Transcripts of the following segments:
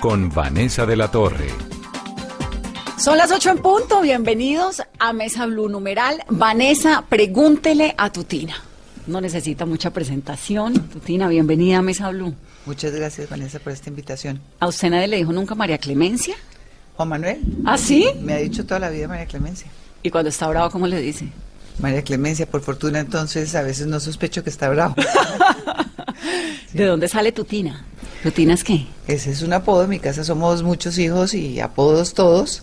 con Vanessa de la Torre. Son las 8 en punto. Bienvenidos a Mesa Blue numeral. Vanessa, pregúntele a Tutina. No necesita mucha presentación. Tutina, bienvenida a Mesa Blue. Muchas gracias, Vanessa, por esta invitación. ¿A usted nadie le dijo nunca María Clemencia? Juan Manuel, ¿Ah, sí? me ha dicho toda la vida María Clemencia. Y cuando está bravo, ¿cómo le dice? María Clemencia, por fortuna, entonces a veces no sospecho que está bravo. ¿De dónde sale Tutina? ¿Tutina es qué? Ese es un apodo. En mi casa somos muchos hijos y apodos todos.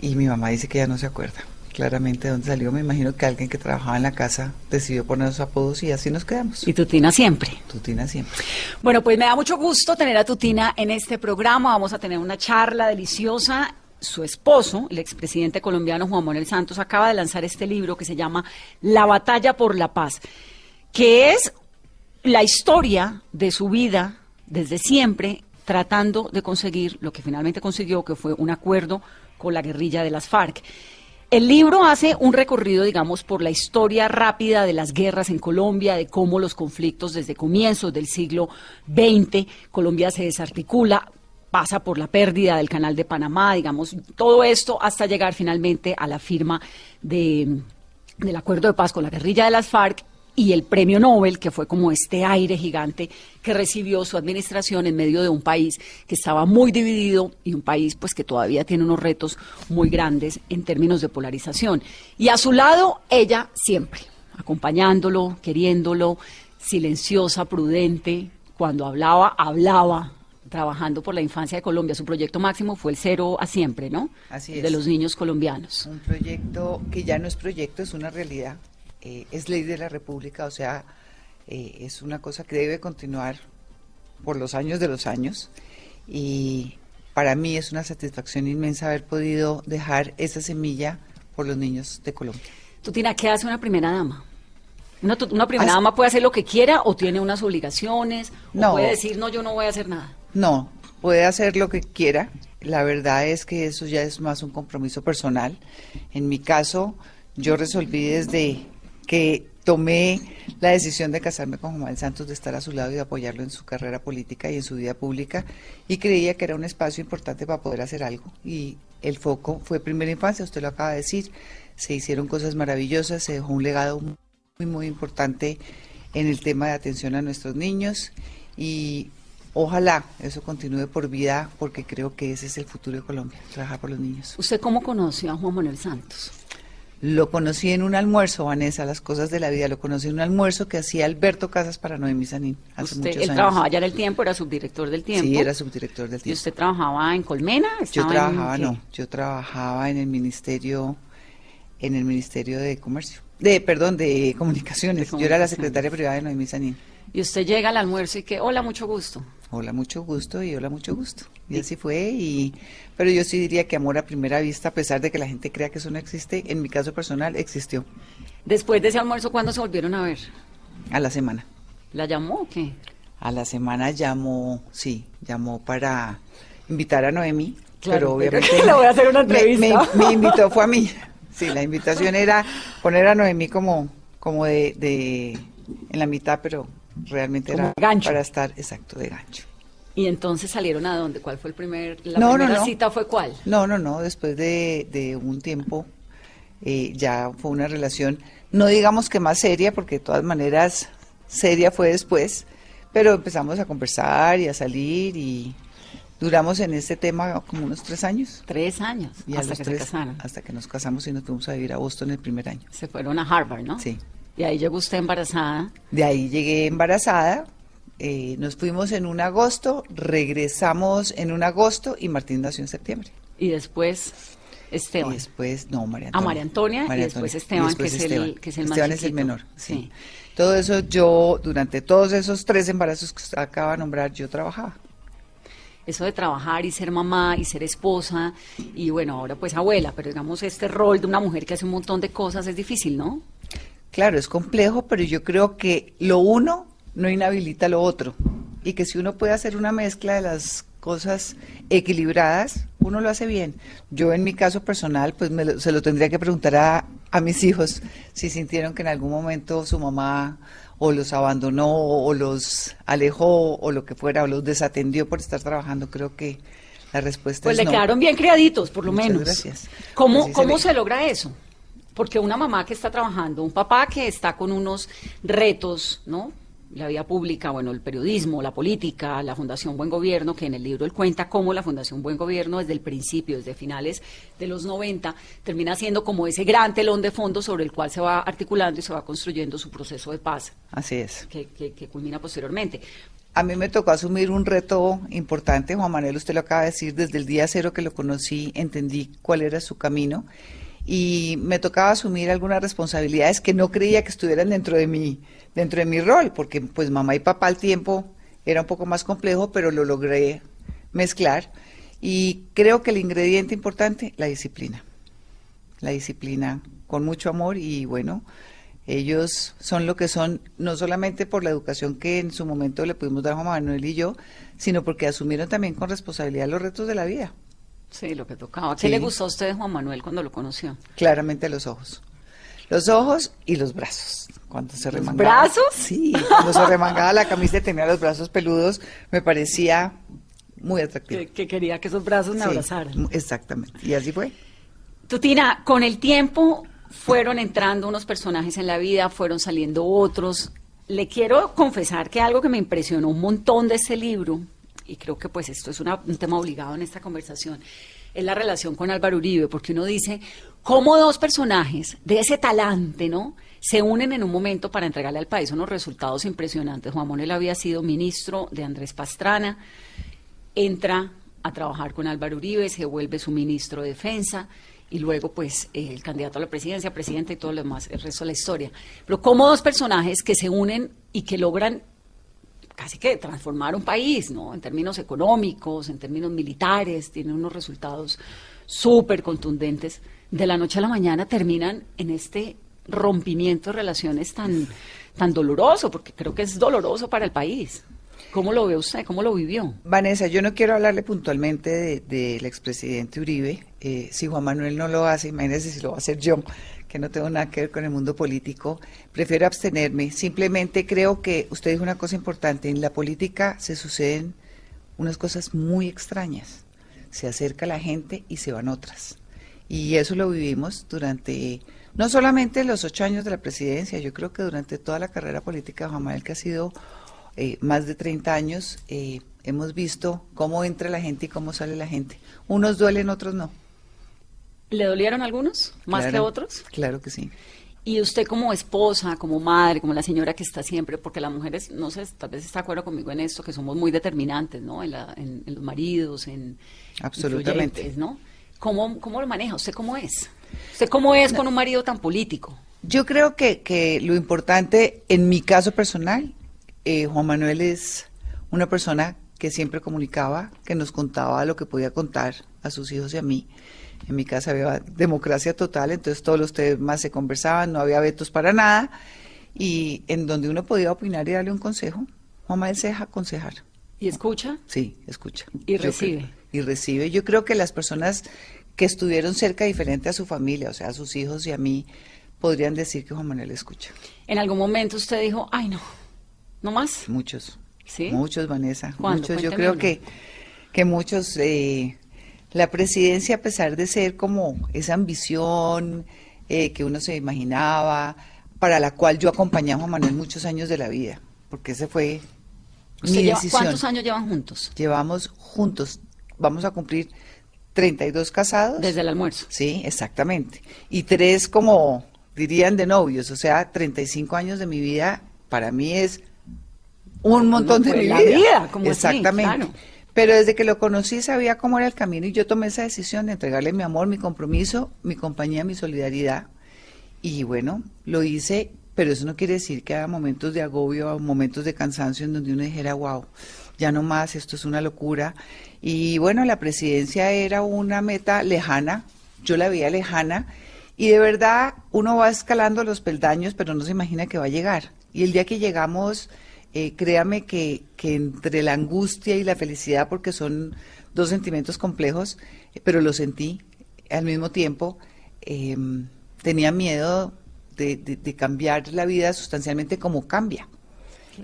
Y mi mamá dice que ya no se acuerda claramente de dónde salió. Me imagino que alguien que trabajaba en la casa decidió poner sus apodos y así nos quedamos. Y Tutina siempre. Tutina siempre. Bueno, pues me da mucho gusto tener a Tutina en este programa. Vamos a tener una charla deliciosa. Su esposo, el expresidente colombiano Juan Manuel Santos, acaba de lanzar este libro que se llama La batalla por la paz, que es la historia de su vida desde siempre tratando de conseguir lo que finalmente consiguió, que fue un acuerdo con la guerrilla de las FARC. El libro hace un recorrido, digamos, por la historia rápida de las guerras en Colombia, de cómo los conflictos desde comienzos del siglo XX, Colombia se desarticula, pasa por la pérdida del canal de Panamá, digamos, todo esto hasta llegar finalmente a la firma de, del acuerdo de paz con la guerrilla de las FARC y el premio Nobel, que fue como este aire gigante que recibió su administración en medio de un país que estaba muy dividido y un país pues que todavía tiene unos retos muy grandes en términos de polarización. Y a su lado ella siempre, acompañándolo, queriéndolo, silenciosa, prudente, cuando hablaba, hablaba trabajando por la infancia de Colombia. Su proyecto máximo fue el cero a siempre, ¿no? Así es. De los niños colombianos. Un proyecto que ya no es proyecto, es una realidad. Eh, es ley de la República, o sea, eh, es una cosa que debe continuar por los años de los años. Y para mí es una satisfacción inmensa haber podido dejar esa semilla por los niños de Colombia. Tutina, ¿qué hace una primera dama? Una, primera dama puede hacer lo que quiera o tiene unas obligaciones o No. puede decir, no, yo no voy a hacer nada. No, puede hacer lo que quiera. La verdad es que eso ya es más un compromiso personal. En mi caso, yo resolví desde que tomé la decisión de casarme con Juan Santos, de estar a su lado y de apoyarlo en su carrera política y en su vida pública, y creía que era un espacio importante para poder hacer algo. Y el foco fue primera infancia, usted lo acaba de decir, se hicieron cosas maravillosas, se dejó un legado muy, muy importante en el tema de atención a nuestros niños y ojalá eso continúe por vida porque creo que ese es el futuro de Colombia, trabajar por los niños. ¿Usted cómo conoció a Juan Manuel Santos? Lo conocí en un almuerzo, Vanessa, las cosas de la vida, lo conocí en un almuerzo que hacía Alberto Casas para Noemí Sanín hace Usted, muchos él años. trabajaba ya en el tiempo, era subdirector del tiempo. Sí, era subdirector del ¿Y tiempo. usted trabajaba en Colmena? Yo ¿Estaba en trabajaba, no, yo trabajaba en el ministerio, en el ministerio de comercio, de, perdón, de comunicaciones. De Yo era la comunicaciones. secretaria privada de Noemí Sanín. Y usted llega al almuerzo y que, hola, mucho gusto. Hola, mucho gusto y hola, mucho gusto. Y así fue. Y, pero yo sí diría que amor a primera vista, a pesar de que la gente crea que eso no existe, en mi caso personal existió Después de ese almuerzo, ¿cuándo se volvieron a ver? a la semana. ¿La llamó o qué? A la semana llamó, sí, llamó para invitar a Noemí, Claro, pero obviamente le voy a hacer una me- entrevista. Me, me invitó, fue a mí. Sí, la invitación era poner a Noemí como, como de, de en la mitad, pero realmente Como era gancho. para estar, exacto, de gancho. Y entonces salieron a dónde? ¿Cuál fue el primer, la No, no, primera no. cita fue cuál? No, no, no, después de, de un tiempo eh, ya fue una relación, no digamos que más seria, porque de todas maneras seria fue después, pero empezamos a conversar y a salir y duramos en este tema como unos tres años. Tres años, Y hasta que tres, se casaron. hasta que nos casamos y nos fuimos a vivir a Boston el primer año. Se fueron a Harvard, ¿no? Sí. Y ahí llegó usted embarazada. De ahí llegué embarazada, eh, nos fuimos en un agosto, regresamos en un agosto y Martín nació en septiembre. Y después, Esteban. Y después, no, María A Antonia. María Antonia y después Esteban, que es el- que es el más Esteban es el menor, sí. Sí. Todo eso yo, durante todos esos tres embarazos que usted acaba de nombrar, yo trabajaba. Eso de trabajar y ser mamá y ser esposa y bueno, ahora pues abuela, pero digamos este rol de una mujer que hace un montón de cosas es difícil, ¿no? Claro, es complejo, pero yo creo que lo uno no inhabilita lo otro. Y que si uno puede hacer una mezcla de las cosas equilibradas, uno lo hace bien. Yo en mi caso personal, pues me lo- se lo tendría que preguntar a, a mis hijos si sintieron que en algún momento su mamá o los abandonó o los alejó o lo que fuera, o los desatendió por estar trabajando. Creo que la respuesta Pues es le no. quedaron bien criaditos, por lo Muchas menos. gracias. ¿Cómo, cómo se, logra eso? Porque una mamá que está trabajando, un papá que está con unos retos, ¿no? La vida pública, bueno, el periodismo, la política, la Fundación Buen Gobierno, que en el libro él cuenta cómo la Fundación Buen Gobierno desde el principio, desde finales de los 90, termina siendo como ese gran telón de fondo sobre el cual se va articulando y se va construyendo su proceso de paz, Así es. que, que- que culmina posteriormente. A mí me tocó asumir un reto importante, Juan Manuel, usted lo acaba de decir, desde el día cero que lo conocí, entendí cuál era su camino y me tocaba asumir algunas responsabilidades que no creía que estuvieran dentro de mi, dentro de mi rol, porque pues mamá y papá al tiempo era un poco más complejo, pero lo logré mezclar. Y creo que el ingrediente importante, la disciplina. La disciplina con mucho amor y bueno, ellos son lo que son, no solamente por la educación que en su momento le pudimos dar a Juan Manuel y yo, sino porque asumieron también con responsabilidad los retos de la vida, Sí, lo que tocaba. ¿Qué Sí. le gustó a usted, Juan Manuel, cuando lo conoció? claramente los ojos. Los ojos y los brazos. Cuando se remangaba. brazos? Sí, cuando se remangaba la camisa y tenía los brazos peludos, me parecía muy atractivo. Que, que quería que esos brazos me Sí, abrazaran. Exactamente. Y así fue. Tutina, con el tiempo fueron entrando unos personajes en la vida, fueron saliendo otros. Le quiero confesar que algo que me impresionó un montón de este libro, y creo que pues esto es un tema obligado en esta conversación, es la relación con Álvaro Uribe, porque uno dice, cómo dos personajes de ese talante, ¿no? Se unen en un momento para entregarle al país unos resultados impresionantes. Juan Manuel había sido ministro de Andrés Pastrana, entra a trabajar con Álvaro Uribe, se vuelve su ministro de Defensa y luego pues el candidato a la presidencia, presidente y todo lo demás, el resto de la historia. Pero como dos personajes que se unen y que logran casi que transformar un país, ¿no? En términos económicos, en términos militares, tienen unos resultados súper contundentes. De la noche a la mañana terminan en este rompimiento de relaciones tan, tan doloroso, porque creo que es doloroso para el país. ¿Cómo lo ve usted? ¿Cómo lo vivió? Vanessa, yo no quiero hablarle puntualmente de- del expresidente Uribe. Eh, si Juan Manuel no lo hace, imagínese si lo va a hacer yo, que no tengo nada que ver con el mundo político. Prefiero abstenerme. Simplemente creo que usted dijo una cosa importante. En la política se suceden unas cosas muy extrañas. Se acerca la gente y se van otras. Y eso lo vivimos durante, no solamente los ocho años de la presidencia, yo creo que durante toda la carrera política de Juan que ha sido eh, más de 30 años, eh, hemos visto cómo entra la gente y cómo sale la gente. Unos duelen, otros no. ¿Le dolieron algunos más que Claro, otros? Claro que sí. Y usted como esposa, como madre, como la señora que está siempre, porque las mujeres, no sé, tal vez está de acuerdo conmigo en esto, que somos muy determinantes, ¿no? En, la- en- en los maridos, en... Absolutamente. ¿no? ¿Cómo, ¿Cómo lo maneja? ¿Usted cómo es? ¿Usted cómo es con un marido tan político? Yo creo que, que lo importante, en mi caso personal, eh, Juan Manuel es una persona que siempre comunicaba, que nos contaba lo que podía contar a sus hijos y a mí. En mi casa había democracia total, entonces todos los temas se conversaban, no había vetos para nada, y en donde uno podía opinar y darle un consejo, Juan Manuel se deja aconsejar. ¿Y escucha? Sí, escucha. Y Yo recibe. creo- y recibe. Yo creo que las personas que estuvieron cerca, diferente a su familia, o sea, a sus hijos y a mí, podrían decir que Juan Manuel escucha. En algún momento usted dijo, ay no, no más. Muchos. ¿Sí? Muchos, Vanessa. ¿Cuándo? Muchos. Yo creo uno. que, que muchos. eh, la presidencia, a pesar de ser como esa ambición eh, que uno se imaginaba, para la cual yo acompañé a Juan Manuel muchos años de la vida, porque ese fue ¿Usted mi lleva- decisión. ¿Cuántos años llevan juntos? Llevamos juntos, vamos a cumplir 32 casados. Desde el almuerzo. Sí, exactamente. Y tres como dirían de novios, o sea, 35 años de mi vida para mí es un montón de fue mi vida. vida, como así, Exactamente. claro. Pero desde que lo conocí sabía cómo era el camino y yo tomé esa decisión de entregarle mi amor, mi compromiso, mi compañía, mi solidaridad. Y bueno, lo hice, pero eso no quiere decir que haya momentos de agobio momentos de cansancio en donde uno dijera, wow, ya no más, esto es una locura. Y bueno, la presidencia era una meta lejana, yo la veía lejana, y de verdad uno va escalando los peldaños, pero no se imagina que va a llegar. Y el día que llegamos, eh, créame que, que entre la angustia y la felicidad, porque son dos sentimientos complejos, eh, pero lo sentí al mismo tiempo, eh, tenía miedo de, de- de cambiar la vida sustancialmente como cambia.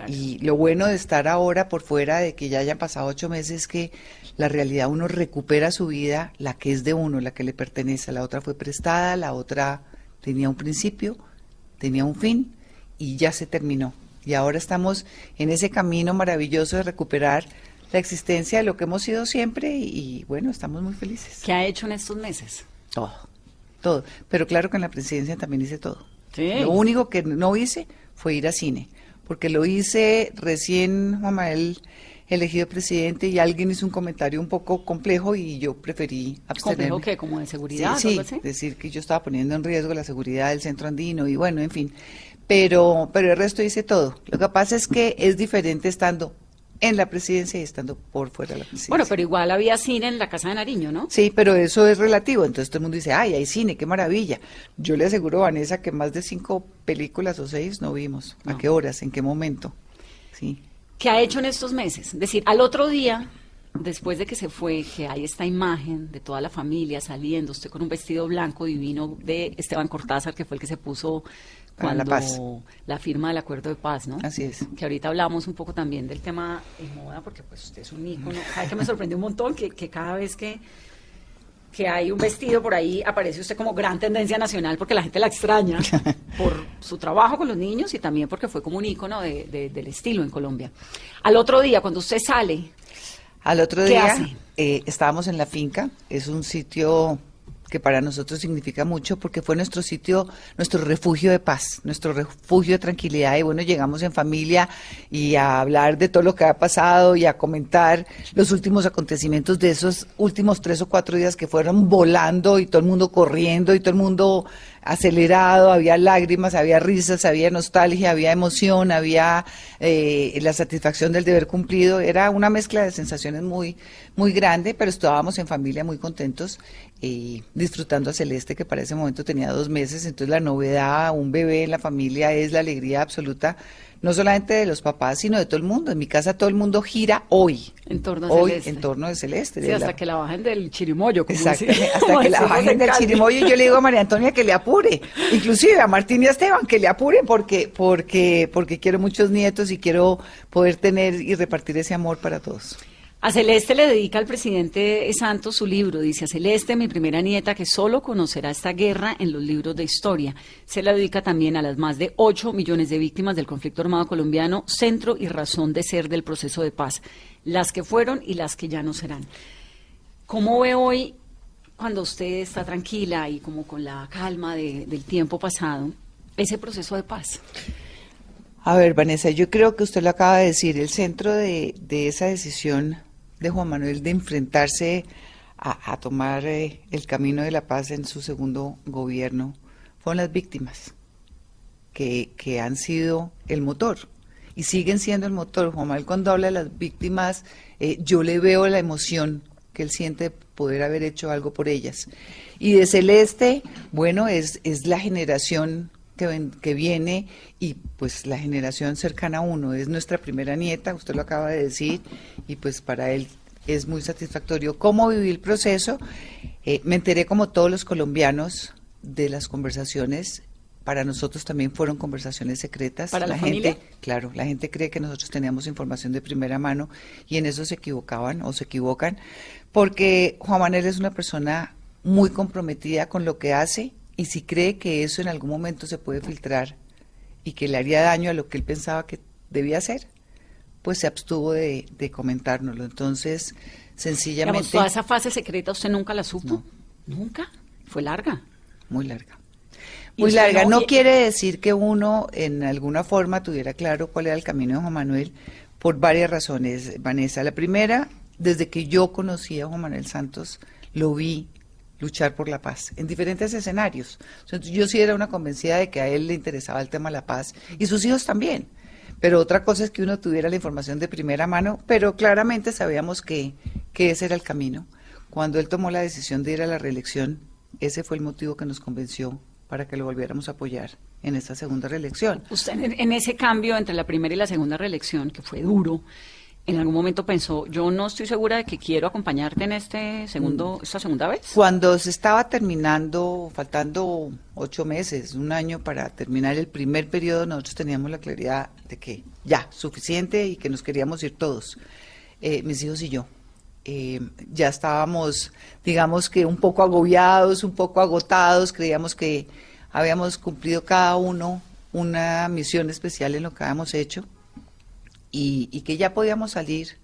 Y lo bueno de estar ahora por fuera, de que ya hayan pasado ocho meses, es que la realidad uno recupera su vida, la que es de uno, la que le pertenece. La otra fue prestada, la otra tenía un principio, tenía un fin y ya se terminó. Y ahora estamos en ese camino maravilloso de recuperar la existencia de lo que hemos sido siempre y, y, bueno, estamos muy felices. ¿Qué ha hecho en estos meses? Todo, todo. Pero claro que en la presidencia también hice todo. Sí. Lo único que no hice fue ir a cine, porque lo hice recién Juan Manuel elegido presidente y alguien hizo un comentario un poco complejo y yo preferí abstenerme. ¿Complejo qué? ¿Como de seguridad? Sí, sí, decir que yo estaba poniendo en riesgo la seguridad del centro andino y bueno, en fin. Pero, pero el resto hice todo. Lo que pasa es que es diferente estando en la presidencia y estando por fuera de la presidencia. Bueno, pero igual había cine en la Casa de Nariño, ¿no? Sí, pero eso es relativo. Entonces todo el mundo dice, ay, hay cine, qué maravilla. Yo le aseguro a Vanessa que más de cinco películas o seis no vimos. ¿A qué horas? ¿En qué momento? Sí. ¿Qué ha hecho en estos meses? Es decir, al otro día, después de que se fue, que hay esta imagen de toda la familia saliendo, usted con un vestido blanco divino de Esteban Cortázar, que fue el que se puso cuando la paz. la firma del acuerdo de paz, ¿no? Así es. Que ahorita hablamos un poco también del tema de moda, porque pues usted es un ícono. ¿Sabe que me sorprendió un montón? Que, que cada vez que, que hay un vestido por ahí, aparece usted como gran tendencia nacional, porque la gente la extraña por su trabajo con los niños y también porque fue como un ícono de- de- del estilo en Colombia. Al otro día, cuando usted sale, Al otro ¿Qué día hace? eh, estábamos en la finca. Es un sitio que para nosotros significa mucho porque fue nuestro sitio, nuestro refugio de paz, nuestro refugio de tranquilidad. Y bueno, llegamos en familia y a hablar de todo lo que ha pasado y a comentar los últimos acontecimientos de esos últimos tres o cuatro días que fueron volando y todo el mundo corriendo y todo el mundo acelerado, había lágrimas, había risas, había nostalgia, había emoción, había eh, la satisfacción del deber cumplido. Era una mezcla de sensaciones muy, muy grande, pero estábamos en familia muy contentos y disfrutando a Celeste, que para ese momento tenía dos meses. Entonces la novedad, un bebé en la familia es la alegría absoluta, no solamente de los papás, sino de todo el mundo. En mi casa todo el mundo gira hoy. En torno a hoy, Celeste. en torno de Celeste. sí, de hasta la- que la bajen del chirimoyo. Como decimos- hasta que la bajen en del chirimoyo, yo le digo a María Antonia que le apure, inclusive a Martín y a Esteban que le apuren porque, porque, porque quiero muchos nietos y quiero poder tener y repartir ese amor para todos. A Celeste le dedica al presidente Santos su libro. Dice, a Celeste, mi primera nieta, que solo conocerá esta guerra en los libros de historia. Se la dedica también a las más de 8 millones de víctimas del conflicto armado colombiano, centro y razón de ser del proceso de paz. Las que fueron y las que ya no serán. ¿Cómo ve hoy, cuando usted está tranquila y como con la calma de- del tiempo pasado, ese proceso de paz? A ver, Vanessa, yo creo que usted lo acaba de decir, el centro de esa decisión de Juan Manuel de enfrentarse a, tomar eh, el camino de la paz en su segundo gobierno fueron las víctimas, que, que han sido el motor y siguen siendo el motor. Juan Manuel cuando habla de las víctimas, eh, yo le veo la emoción que él siente de poder haber hecho algo por ellas. Y de Celeste, bueno, es, es la generación que, ven- que viene y pues la generación cercana a uno. Es nuestra primera nieta, usted lo acaba de decir, y pues para él es muy satisfactorio. ¿Cómo viví el proceso? Eh, me enteré como todos los colombianos de las conversaciones. Para nosotros también fueron conversaciones secretas. ¿Para la gente, familia? Claro, la gente cree que nosotros teníamos información de primera mano y en eso se equivocaban o se equivocan, porque Juan Manuel es una persona muy comprometida con lo que hace y si cree que eso en algún momento se puede filtrar y que le haría daño a lo que él pensaba que debía hacer, pues se abstuvo de, de comentárnoslo. Entonces, Digamos, sencillamente, toda esa fase secreta usted nunca la supo. ¿Nunca? Fue larga. muy larga. Muy larga. no- No quiere decir que uno en alguna forma tuviera claro cuál era el camino de Juan Manuel por varias razones, Vanessa. La primera, desde que yo conocí a Juan Manuel Santos, lo vi luchar por la paz en diferentes escenarios. Yo sí era una convencida de que a él le interesaba el tema de la paz y sus hijos también. Pero otra cosa es que uno tuviera la información de primera mano, pero claramente sabíamos que, que ese era el camino. Cuando él tomó la decisión de ir a la reelección, ese fue el motivo que nos convenció para que lo volviéramos a apoyar en esta segunda reelección. En ese cambio entre la primera y la segunda reelección, que fue duro, en algún momento pensó, yo no estoy segura de que quiero acompañarte en este segundo, esta segunda vez. Cuando se estaba terminando, faltando ocho meses, un año para terminar el primer periodo, nosotros teníamos la claridad de que ya, suficiente y que nos queríamos ir todos, eh, mis hijos y yo. Eh, ya estábamos, digamos que un poco agobiados, un poco agotados, creíamos que habíamos cumplido cada uno una misión especial en lo que habíamos hecho y, y que ya podíamos salir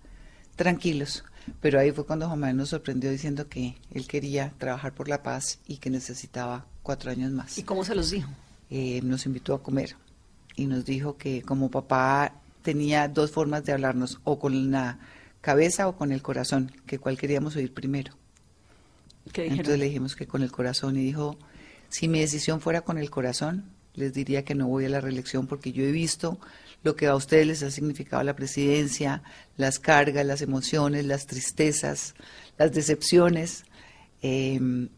tranquilos. Pero ahí fue cuando Juan Manuel nos sorprendió diciendo que él quería trabajar por la paz y que necesitaba cuatro años más. ¿Y cómo se los dijo? Eh, nos invitó a comer y nos dijo que como papá tenía dos formas de hablarnos, o con la cabeza o con el corazón, que cuál queríamos oír primero. ¿Qué? Entonces le dijimos que con el corazón y dijo, si mi decisión fuera con el corazón, les diría que no voy a la reelección porque yo he visto lo que a ustedes les ha significado la presidencia, las cargas, las emociones, las tristezas, las decepciones. eh,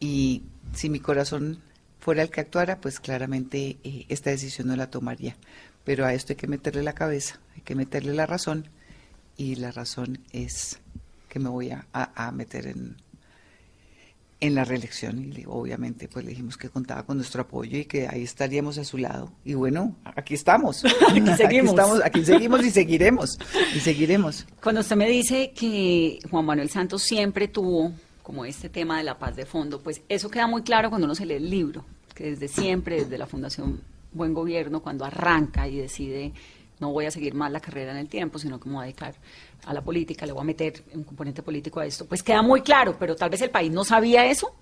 y si mi corazón fuera el que actuara, pues claramente eh, esta decisión no la tomaría. Pero a esto hay que meterle la cabeza, hay que meterle la razón y la razón es que me voy a- a meter en, en la reelección y obviamente pues le dijimos que contaba con nuestro apoyo y que ahí estaríamos a su lado. Y bueno aquí estamos. Aquí seguimos. estamos aquí seguimos y seguiremos y seguiremos. Cuando usted me dice que Juan Manuel Santos siempre tuvo como este tema de la paz de fondo, pues eso queda muy claro cuando uno se lee el libro, que desde siempre, desde la Fundación Buen Gobierno, cuando arranca y decide no voy a seguir más la carrera en el tiempo, sino que me voy a dedicar a la política, le voy a meter un componente político a esto, pues queda muy claro, pero tal vez el país no sabía eso.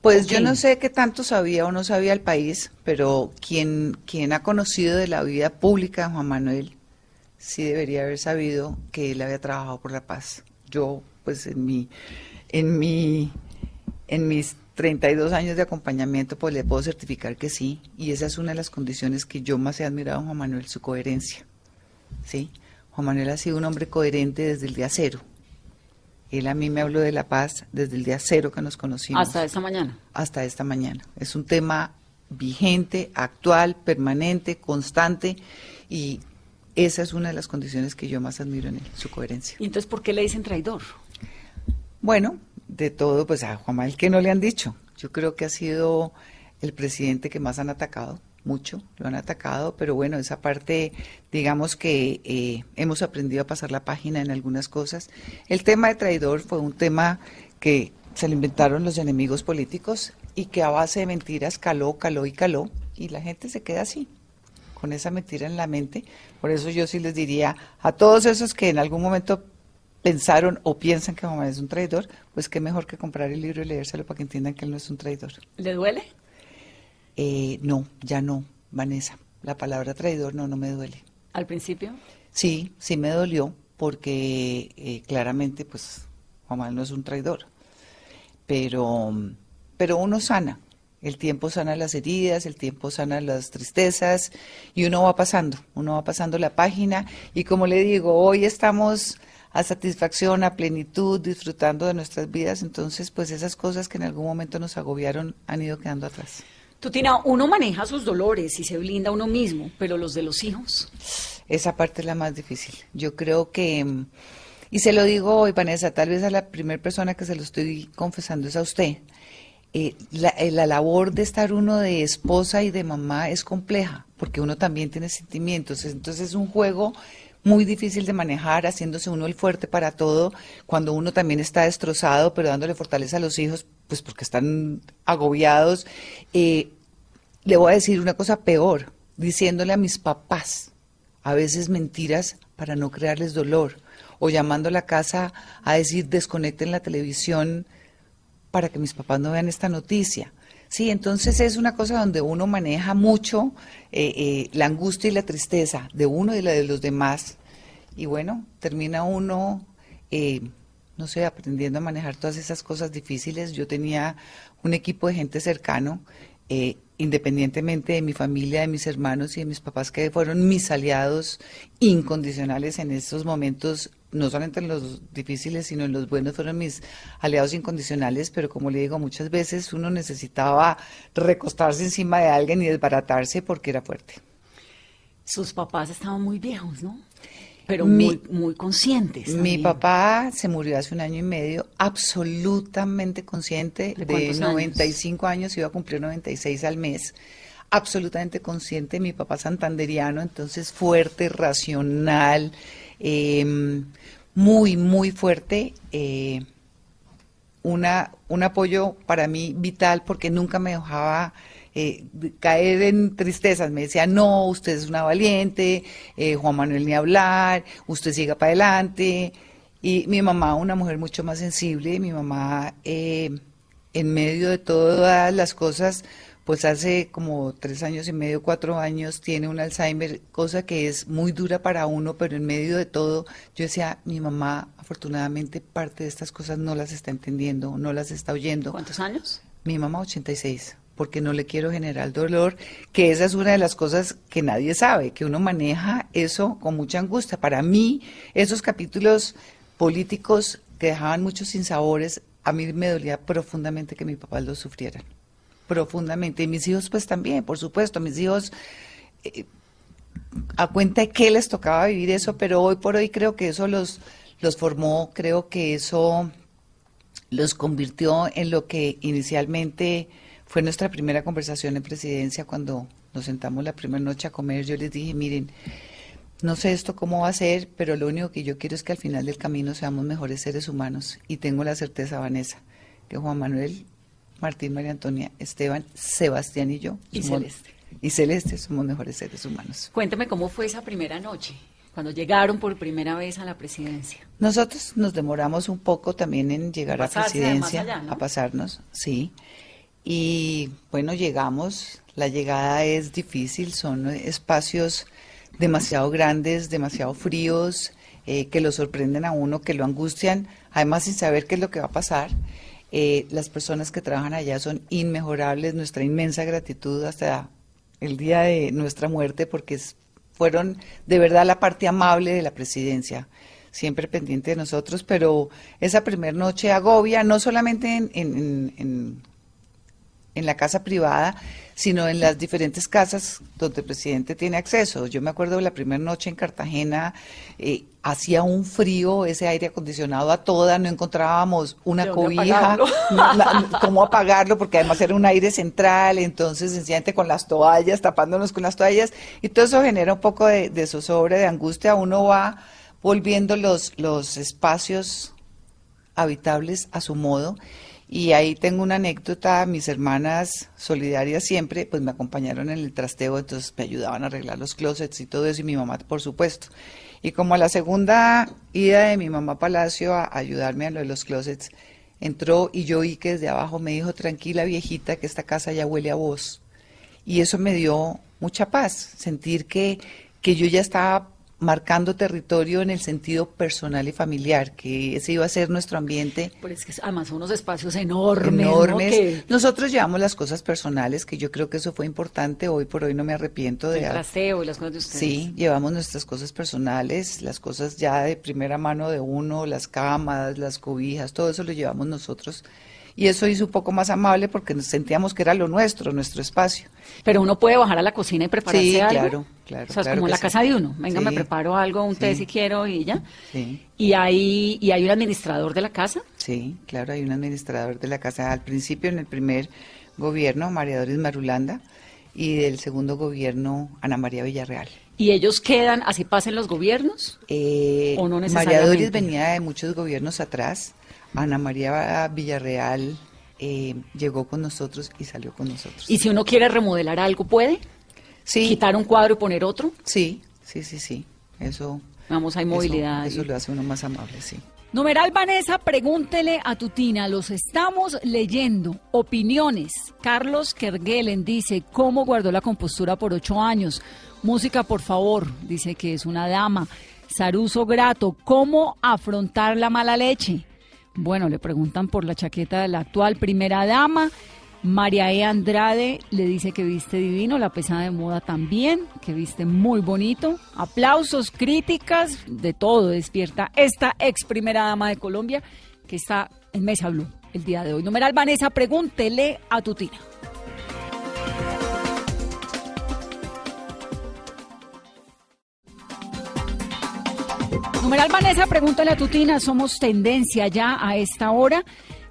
Pues yo no sé qué tanto sabía o no sabía el país, pero quien, quien ha conocido de la vida pública de Juan Manuel sí debería haber sabido que él había trabajado por la paz. Yo, pues en mi, en mi, en mis 32 años de acompañamiento, pues le puedo certificar que sí, y esa es una de las condiciones que yo más he admirado en Juan Manuel, su coherencia. ¿sí? Juan Manuel ha sido un hombre coherente desde el día cero. Él a mí me habló de la paz desde el día cero que nos conocimos Hasta esta mañana. hasta esta mañana. Es un tema vigente, actual, permanente, constante y esa es una de las condiciones que yo más admiro en él, su coherencia. ¿Y entonces por qué le dicen traidor? Bueno, de todo, pues a Juan Manuel que no le han dicho. Yo creo que ha sido el presidente que más han atacado, mucho, lo han atacado, pero bueno, esa parte, digamos que eh, hemos aprendido a pasar la página en algunas cosas. El tema de traidor fue un tema que se lo inventaron los enemigos políticos y que a base de mentiras caló, caló y caló, y la gente se queda así con esa mentira en la mente. Por eso yo sí les diría a todos esos que en algún momento pensaron o piensan que mamá es un traidor, pues qué mejor que comprar el libro y leérselo para que entiendan que él no es un traidor. ¿Le duele? Eh, no, ya no, Vanessa. La palabra traidor no, no me duele. Al principio. Sí, sí me dolió porque eh, claramente pues Juan no es un traidor. Pero, pero uno sana. El tiempo sana las heridas, el tiempo sana las tristezas y uno va pasando, uno va pasando la página y como le digo, hoy estamos a satisfacción, a plenitud, disfrutando de nuestras vidas, entonces pues esas cosas que en algún momento nos agobiaron han ido quedando atrás. Tutina, uno maneja sus dolores y se blinda a uno mismo, pero los de los hijos. Esa parte es la más difícil. Yo creo que, y se lo digo hoy, Vanessa, tal vez a la primera persona que se lo estoy confesando es a usted. Eh, la, eh, la labor de estar uno de esposa y de mamá es compleja, porque uno también tiene sentimientos. Entonces es un juego muy difícil de manejar, haciéndose uno el fuerte para todo, cuando uno también está destrozado, pero dándole fortaleza a los hijos, pues porque están agobiados. Eh, le voy a decir una cosa peor, diciéndole a mis papás a veces mentiras para no crearles dolor, o llamando a la casa a decir desconecten la televisión para que mis papás no vean esta noticia. Sí, entonces es una cosa donde uno maneja mucho eh, eh, la angustia y la tristeza de uno y la de los demás. Y bueno, termina uno eh, no sé, aprendiendo a manejar todas esas cosas difíciles. Yo tenía un equipo de gente cercano, eh, independientemente de mi familia, de mis hermanos y de mis papás, que fueron mis aliados incondicionales en estos momentos, no solamente en los difíciles, sino en los buenos, fueron mis aliados incondicionales, pero como le digo, muchas veces uno necesitaba recostarse encima de alguien y desbaratarse porque era fuerte. Sus papás estaban muy viejos, ¿no? Pero Mi- muy, muy conscientes. Mi papá se murió hace un año y medio, absolutamente consciente, ¿De de, cuántos años? 95 años, iba a cumplir 96 al mes, absolutamente consciente, mi papá santanderiano, entonces fuerte, racional, eh, muy, muy fuerte, eh, una, un apoyo para mí vital porque nunca me dejaba eh, caer en tristezas. Me decía, no, usted es una valiente, eh, Juan Manuel ni hablar, usted siga para adelante. Y mi mamá, una mujer mucho más sensible, mi mamá en medio de todas las cosas, pues hace como tres años y medio, cuatro años, tiene un Alzheimer, cosa que es muy dura para uno, pero en medio de todo, yo decía, mi mamá afortunadamente parte de estas cosas no las está entendiendo, no las está oyendo. ¿Cuántos años? Mi mamá 86, porque no le quiero generar dolor, que esa es una de las cosas que nadie sabe, que uno maneja eso con mucha angustia. Para mí, esos capítulos políticos que dejaban muchos sinsabores, a mí me dolía profundamente que mi papá los sufrieran, profundamente. Y mis hijos pues también, por supuesto, mis hijos eh, a cuenta de que les tocaba vivir eso, pero hoy por hoy creo que eso los, los formó, creo que eso los convirtió en lo que inicialmente fue nuestra primera conversación en presidencia cuando nos sentamos la primera noche a comer. Yo les dije, miren, no sé esto cómo va a ser, pero lo único que yo quiero es que al final del camino seamos mejores seres humanos. Y tengo la certeza, Vanessa, que Juan Manuel, Martín, María Antonia, Esteban, Sebastián y yo. Y somos- Celeste. Y Celeste somos mejores seres humanos. Cuénteme cómo fue esa primera noche, cuando llegaron por primera vez a la presidencia. Nosotros nos demoramos un poco también en llegar A a, pasarse presidencia, además allá, ¿no? a pasarnos, sí. Y bueno, llegamos, la llegada es difícil, son espacios demasiado grandes, demasiado fríos, eh, que lo sorprenden a uno, que lo angustian, además sin saber qué es lo que va a pasar. Eh, las personas que trabajan allá son inmejorables, nuestra inmensa gratitud hasta el día de nuestra muerte, porque fueron de verdad la parte amable de la presidencia, siempre pendiente de nosotros, pero esa primera noche agobia, no solamente en, en- en- en- en la casa privada, sino en las diferentes casas donde el presidente tiene acceso. Yo me acuerdo de la primera noche en Cartagena, eh, hacía un frío, ese aire acondicionado a toda, no encontrábamos una ¿De dónde cobija, apagarlo? cómo apagarlo, porque además era un aire central, entonces sencillamente con las toallas, tapándonos con las toallas, y todo eso genera un poco de, de zozobra, de angustia, uno va volviendo los, los espacios habitables a su modo. Y ahí tengo una anécdota, mis hermanas solidarias siempre, pues me acompañaron en el trasteo, entonces me ayudaban a arreglar los closets y todo eso, y mi mamá, por supuesto. Y como a la segunda ida de mi mamá a Palacio a ayudarme a lo de los closets, entró y yo vi que desde abajo me dijo, tranquila viejita, que esta casa ya huele a vos. Y eso me dio mucha paz, sentir que, que yo ya estaba marcando territorio en el sentido personal y familiar, que ese iba a ser nuestro ambiente Pero es que además son unos espacios enormes, ¿no? enormes. Nosotros llevamos las cosas personales, que yo creo que eso fue importante. Hoy por hoy no me arrepiento el de... trasteo y las cosas de ustedes. Sí, llevamos nuestras cosas personales, las cosas ya de primera mano de uno, las camas, las cobijas, todo eso lo llevamos nosotros. Y eso hizo un poco más amable porque nos sentíamos que era lo nuestro, nuestro espacio. Pero uno puede bajar a la cocina y prepararse Sí, algo. claro, claro, O sea, es como en la sí. casa de uno. Venga, me preparo algo, un té si quiero y ya. Sí. Y hay, y hay un administrador de la casa. Sí, claro, hay un administrador de la casa. Al principio, en el primer gobierno, María Doris Marulanda, y del segundo gobierno, Ana María Villarreal. Y ellos quedan, así pasen los gobiernos. Eh, ¿O no María necesariamente? Doris venía de muchos gobiernos atrás. Ana María Villarreal eh, llegó con nosotros y salió con nosotros. Y si uno quiere remodelar algo, ¿puede? sí, Quitar un cuadro y poner otro. sí, sí, sí, sí. Eso. Vamos, hay movilidad. Eso, lo hace uno más amable, sí. Numeral Vanessa, pregúntele a Tutina, los estamos leyendo. Opiniones. Carlos Kerguelen dice, ¿cómo guardó la compostura por ocho años? Música, por favor, dice que es una dama. Saruso Grato, ¿cómo afrontar la mala leche? Bueno, le preguntan por la chaqueta de la actual primera dama. María E. Andrade le dice que viste divino, la pesada de moda también, que viste muy bonito. Aplausos, críticas, de todo despierta esta ex primera dama de Colombia que está en Mesa Blue el día de hoy. Numeral Vanessa, pregúntele a tu tía. Numeral Vanessa, pregúntale a Tutina, somos tendencia ya a esta hora.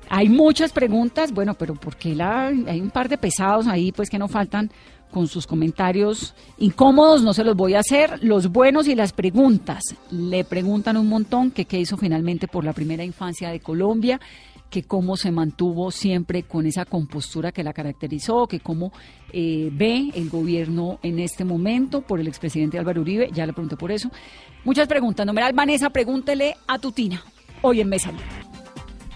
Hay muchas preguntas, bueno, pero ¿por qué la, hay un par de pesados ahí pues que no faltan con sus comentarios incómodos? No se los voy a hacer, los buenos y las preguntas. Le preguntan un montón que qué hizo finalmente por la primera infancia de Colombia, que cómo se mantuvo siempre con esa compostura que la caracterizó, que cómo eh, ve el gobierno en este momento por el expresidente Álvaro Uribe, ya le pregunté por eso. Muchas preguntas. Numeral Vanessa, pregúntele a Tutina, hoy en Mesa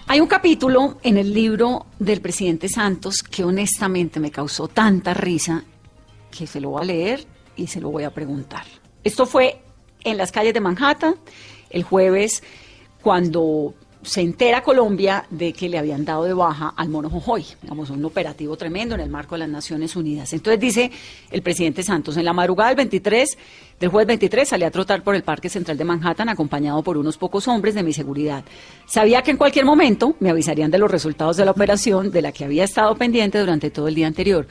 Hay un capítulo en el libro del presidente Santos que honestamente me causó tanta risa que se lo voy a leer y se lo voy a preguntar. Esto fue en las calles de Manhattan el jueves cuando se entera Colombia de que le habían dado de baja al mono Jojoy, digamos, un operativo tremendo en el marco de las Naciones Unidas. Entonces dice el presidente Santos, en la madrugada del 23, del jueves 23, salí a trotar por el Parque Central de Manhattan acompañado por unos pocos hombres de mi seguridad. Sabía que en cualquier momento me avisarían de los resultados de la operación de la que había estado pendiente durante todo el día anterior.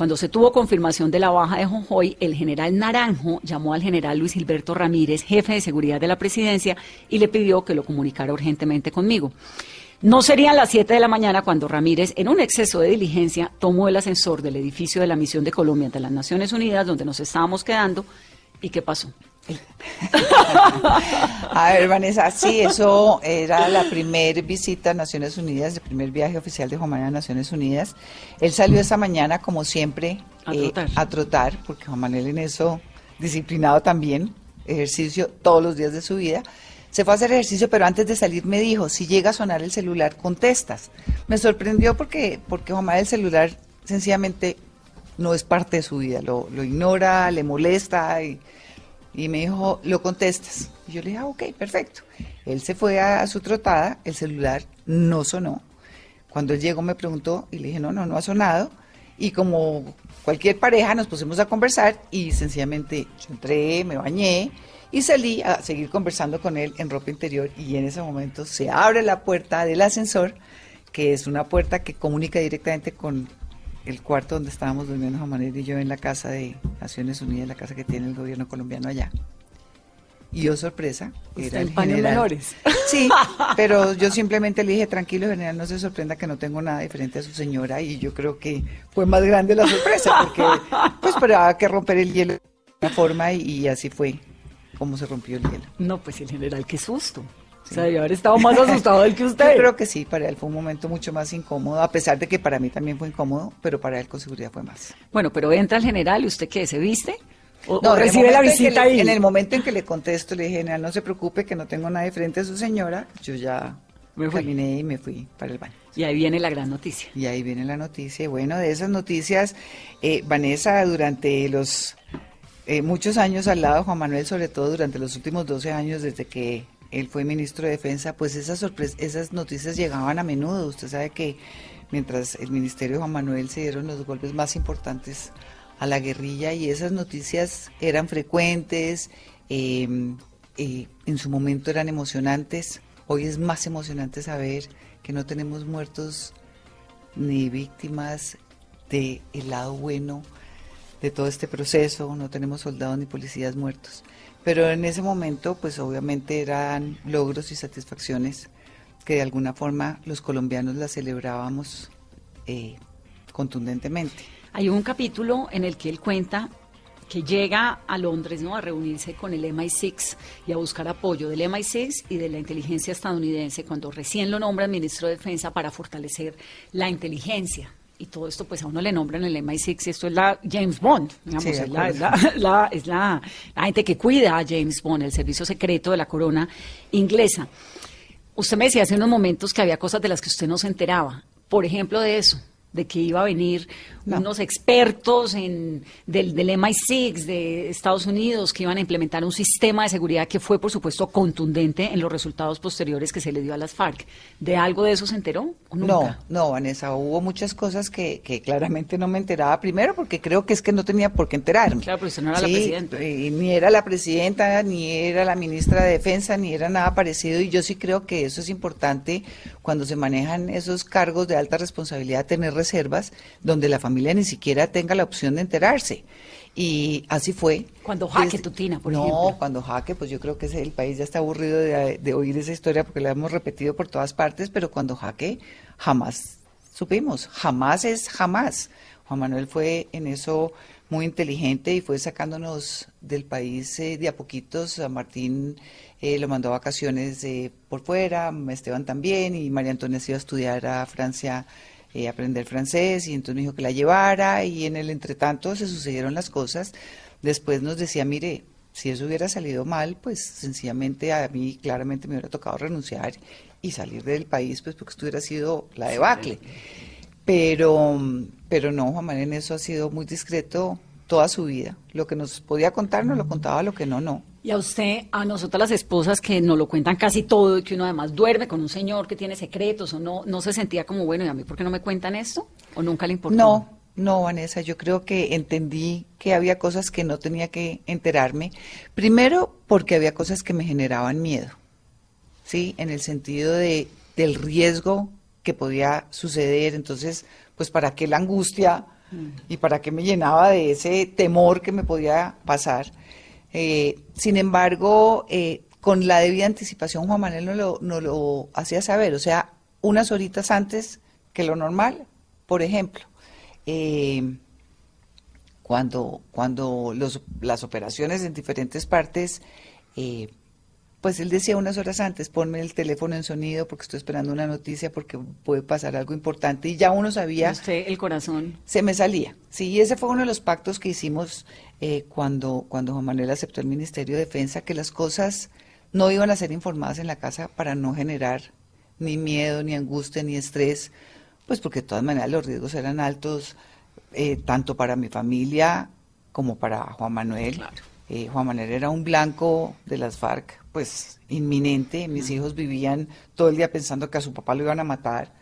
Cuando se tuvo confirmación de la baja de Jonjoy, el general Naranjo llamó al general Luis Gilberto Ramírez, jefe de seguridad de la presidencia, y le pidió que lo comunicara urgentemente conmigo. No serían las 7 de la mañana cuando Ramírez, en un exceso de diligencia, tomó el ascensor del edificio de la Misión de Colombia ante las Naciones Unidas, donde nos estábamos quedando. ¿Y qué pasó? A ver, Vanessa, sí, eso era la primera visita a Naciones Unidas, el primer viaje oficial de Juan Manuel a Naciones Unidas. Él salió esa mañana, como siempre, a, eh, trotar. a trotar, porque Juan Manuel en eso, disciplinado también, ejercicio todos los días de su vida. Se fue a hacer ejercicio, pero antes de salir me dijo, si llega a sonar el celular, contestas. Me sorprendió porque, porque Juan Manuel el celular sencillamente no es parte de su vida, lo, lo ignora, le molesta y y me dijo, lo contestas. Y yo le dije, ah, ok, perfecto. Él se fue a, su trotada, el celular no sonó. Cuando él llegó me preguntó y le dije, no, no, no ha sonado. Y como cualquier pareja nos pusimos a conversar y sencillamente entré, me bañé y salí a seguir conversando con él en ropa interior y en ese momento se abre la puerta del ascensor, que es una puerta que comunica directamente con el cuarto donde estábamos durmiendo Juan y yo en la casa de Naciones Unidas, la casa que tiene el gobierno colombiano allá. Y yo, sorpresa, era el general. menores. Sí, pero yo simplemente le dije, tranquilo, general, no se sorprenda que no tengo nada diferente a su señora. Y yo creo que fue más grande la sorpresa, porque pues esperaba que romper el hielo de una forma y, y así fue como se rompió el hielo. No, pues el general, qué susto. O sea, yo haber estado más asustado del que usted. Yo creo que sí, para él fue un momento mucho más incómodo, a pesar de que para mí también fue incómodo, pero para él con seguridad fue más. Bueno, pero entra el general y usted qué, ¿se viste? ¿O, no, recibe la visita ahí? En el momento en que le contesto, le dije, general, no se preocupe que no tengo nada de frente a su señora, yo ya me caminé y me fui para el baño. Y ahí viene la gran noticia. Y ahí viene la noticia. Bueno, de esas noticias, eh, Vanessa, durante los eh, muchos años al lado de Juan Manuel, sobre todo durante los últimos 12 años desde que él fue ministro de Defensa, pues esas, esas noticias llegaban a menudo. Usted sabe que mientras el ministerio de Juan Manuel se dieron los golpes más importantes a la guerrilla y esas noticias eran frecuentes, em, eh, en su momento eran emocionantes. Hoy es más emocionante saber que no tenemos muertos ni víctimas del lado bueno de todo este proceso, no tenemos soldados ni policías muertos. Pero en ese momento, pues obviamente eran logros y satisfacciones que de alguna forma los colombianos las celebrábamos eh, contundentemente. Hay un capítulo en el que él cuenta que llega a Londres ¿no? a reunirse con el MI6 y a buscar apoyo del MI6 y de la inteligencia estadounidense cuando recién lo nombran ministro de Defensa para fortalecer la inteligencia y todo esto pues a uno le nombran el MI6 y esto es la James Bond, digamos, es, la, es, la, es, la, gente que cuida a James Bond, el servicio secreto de la corona inglesa. Usted me decía hace unos momentos que había cosas de las que usted no se enteraba, por ejemplo de eso, de que iba a venir No. unos expertos en, del, del MI6 de Estados Unidos que iban a implementar un sistema de seguridad que fue, por supuesto, contundente en los resultados posteriores que se le dio a las FARC. ¿De algo de eso se enteró o No, nunca? no, Vanessa, hubo muchas cosas que, que claramente no me enteraba. Primero, porque creo que es que no tenía por qué enterarme. Claro, porque usted no era la presidenta. y ni era la presidenta, ni era la ministra de Defensa, ni era nada parecido. Y yo sí creo que eso es importante cuando se manejan esos cargos de alta responsabilidad, tener reservas donde la familia ni siquiera tenga la opción de enterarse. Y así fue. Cuando Jaque Desde- Tutina, por no, ejemplo. cuando Jaque, pues yo creo que el país ya está aburrido de, de oír esa historia porque la hemos repetido por todas partes, pero cuando Jaque jamás supimos, jamás es jamás. Juan Manuel fue en eso muy inteligente y fue sacándonos del país eh, de a poquitos. A Martín eh, lo mandó a vacaciones eh, por fuera, Esteban también, y María Antonia se iba a estudiar a Francia eh, aprender francés y entonces me dijo que la llevara y en el entretanto se sucedieron las cosas. Después nos decía, mire, si eso hubiera salido mal, pues sencillamente a mí claramente me hubiera tocado renunciar y salir del país, pues porque esto hubiera sido la debacle. Pero, pero no, Juan Manuel en eso ha sido muy discreto toda su vida. Lo que nos podía contar nos lo contaba, lo que no, no. Y a usted, a nosotras las esposas que nos lo cuentan casi todo y que uno además duerme con un señor que tiene secretos o no, no se sentía como, bueno, ¿y a mí por qué no me cuentan esto? ¿O nunca le importó? No, no, Vanessa, yo creo que entendí que había cosas que no tenía que enterarme. Primero, porque había cosas que me generaban miedo, ¿sí? En el sentido de, del riesgo que podía suceder. Entonces, pues, ¿para qué la angustia y para qué me llenaba de ese temor que me podía pasar? Eh, sin embargo, eh, con la debida anticipación, Juan Manuel no lo, hacía saber, o sea, unas horitas antes que lo normal, por ejemplo. Eh, cuando, cuando los, las operaciones en diferentes partes, eh, pues él decía unas horas antes, ponme el teléfono en sonido porque estoy esperando una noticia porque puede pasar algo importante y ya uno sabía usted, el corazón. se me salía. Sí, y ese fue uno de los pactos que hicimos eh, cuando, cuando Juan Manuel aceptó el Ministerio de Defensa, que las cosas no iban a ser informadas en la casa para no generar ni miedo, ni angustia, ni estrés, pues porque de todas maneras los riesgos eran altos, eh, tanto para mi familia como para Juan Manuel. Claro. Eh, Juan Manuel era un blanco de las FARC, pues inminente. Mis hijos vivían todo el día pensando que a su papá lo iban a matar.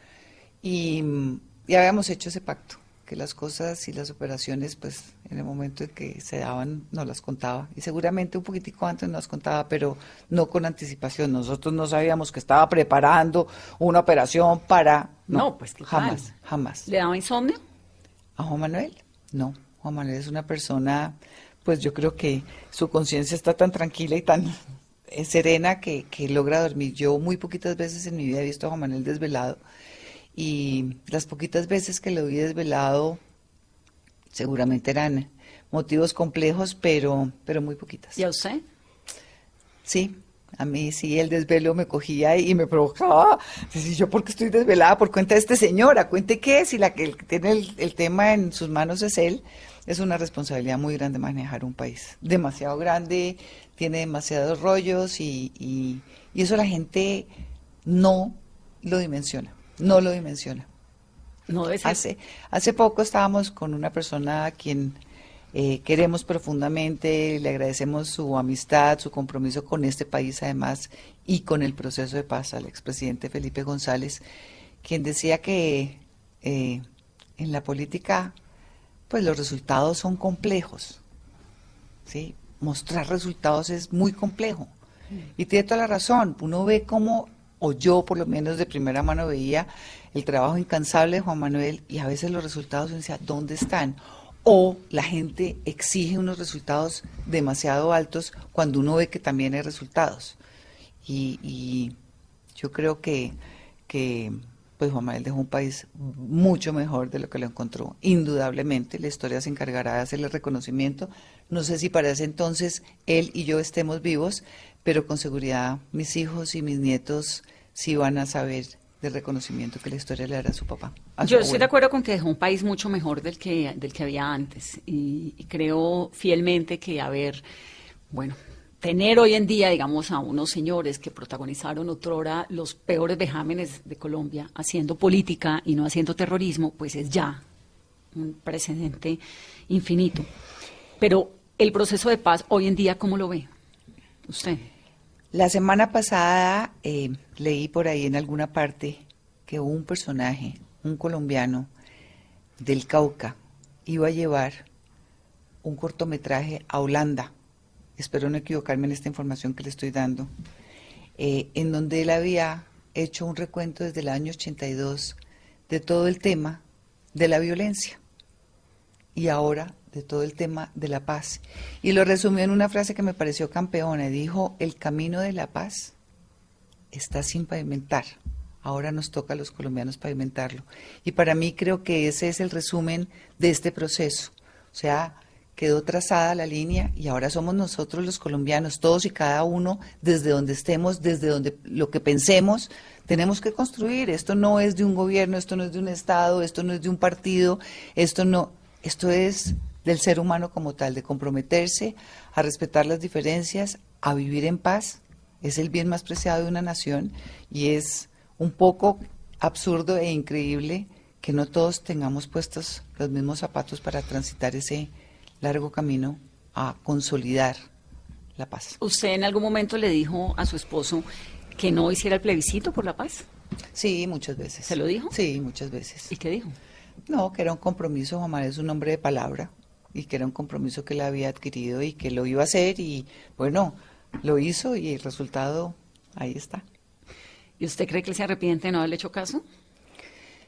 Y, mm, y habíamos hecho ese pacto, que las cosas y las operaciones, pues en el momento en que se daban, nos las contaba. Y seguramente un poquitico antes nos las contaba, pero no con anticipación. Nosotros no sabíamos que estaba preparando una operación para... No, pues, jamás, jamás. ¿Le daba insomnio? ¿A Juan Manuel? No, Juan Manuel es una persona, pues yo creo que su conciencia está tan tranquila y tan serena que, que logra dormir. Yo muy poquitas veces en mi vida he visto a Juan Manuel desvelado y las poquitas veces que lo vi desvelado seguramente eran motivos complejos, pero, pero muy poquitas. ¿Y a usted? Sí, a mí sí el desvelo me cogía y me provocaba. Decir, yo porque estoy desvelada por cuenta de este señor, a cuente qué, si la que tiene el, el tema en sus manos es él, es una responsabilidad muy grande manejar un país. Demasiado grande, tiene demasiados rollos y, y, y eso la gente no lo dimensiona, no lo dimensiona. No. Hace, hace poco estábamos con una persona a quien eh, queremos profundamente, le agradecemos su amistad, su compromiso con este país además y con el proceso de paz al expresidente Felipe González, quien decía que eh, en la política pues los resultados son complejos. ¿sí? Mostrar resultados es muy complejo. Y tiene toda la razón. Uno ve cómo, o yo por lo menos de primera mano veía el trabajo incansable de Juan Manuel y a veces los resultados uno decía, ¿dónde están? O la gente exige unos resultados demasiado altos cuando uno ve que también hay resultados. Y, y yo creo que, que pues Juan Manuel dejó un país mucho mejor de lo que lo encontró, indudablemente. La historia se encargará de hacerle reconocimiento. No sé si para ese entonces él y yo estemos vivos, pero con seguridad mis hijos y mis nietos sí van a saber del reconocimiento que la historia le dará a su papá. a su Yo estoy de acuerdo con que dejó un país mucho mejor del que, del que había antes y, y creo fielmente que haber, bueno, tener hoy en día, digamos, a unos señores que protagonizaron otrora los peores vejámenes de Colombia haciendo política y no haciendo terrorismo, pues es ya un precedente infinito. Pero el proceso de paz hoy en día, ¿cómo lo ve usted? La semana pasada eh, leí por ahí en alguna parte que un personaje, un colombiano del Cauca, iba a llevar un cortometraje a Holanda. Espero no equivocarme en esta información que le estoy dando, eh, en donde él había hecho un recuento desde el año 82 de todo el tema de la violencia. Y ahora de todo el tema de la paz. Y lo resumió en una frase que me pareció campeona. Dijo, el camino de la paz está sin pavimentar. Ahora nos toca a los colombianos pavimentarlo. Y para mí creo que ese es el resumen de este proceso. O sea, quedó trazada la línea y ahora somos nosotros los colombianos, todos y cada uno, desde donde estemos, desde donde lo que pensemos, tenemos que construir. Esto no es de un gobierno, esto no es de un Estado, esto no es de un partido, esto no, esto es del ser humano como tal, de comprometerse a respetar las diferencias, a vivir en paz. Es el bien más preciado de una nación y es un poco absurdo e increíble que no todos tengamos puestos los mismos zapatos para transitar ese largo camino a consolidar la paz. ¿Usted en algún momento le dijo a su esposo que no hiciera el plebiscito por la paz? Sí, muchas veces. ¿Se lo dijo? Sí, muchas veces. ¿Y qué dijo? No, que era un compromiso, Juan es un hombre de palabra y que era un compromiso que él había adquirido y que lo iba a hacer y bueno, lo hizo y el resultado ahí está. ¿Y usted cree que él se arrepiente de no haberle hecho caso?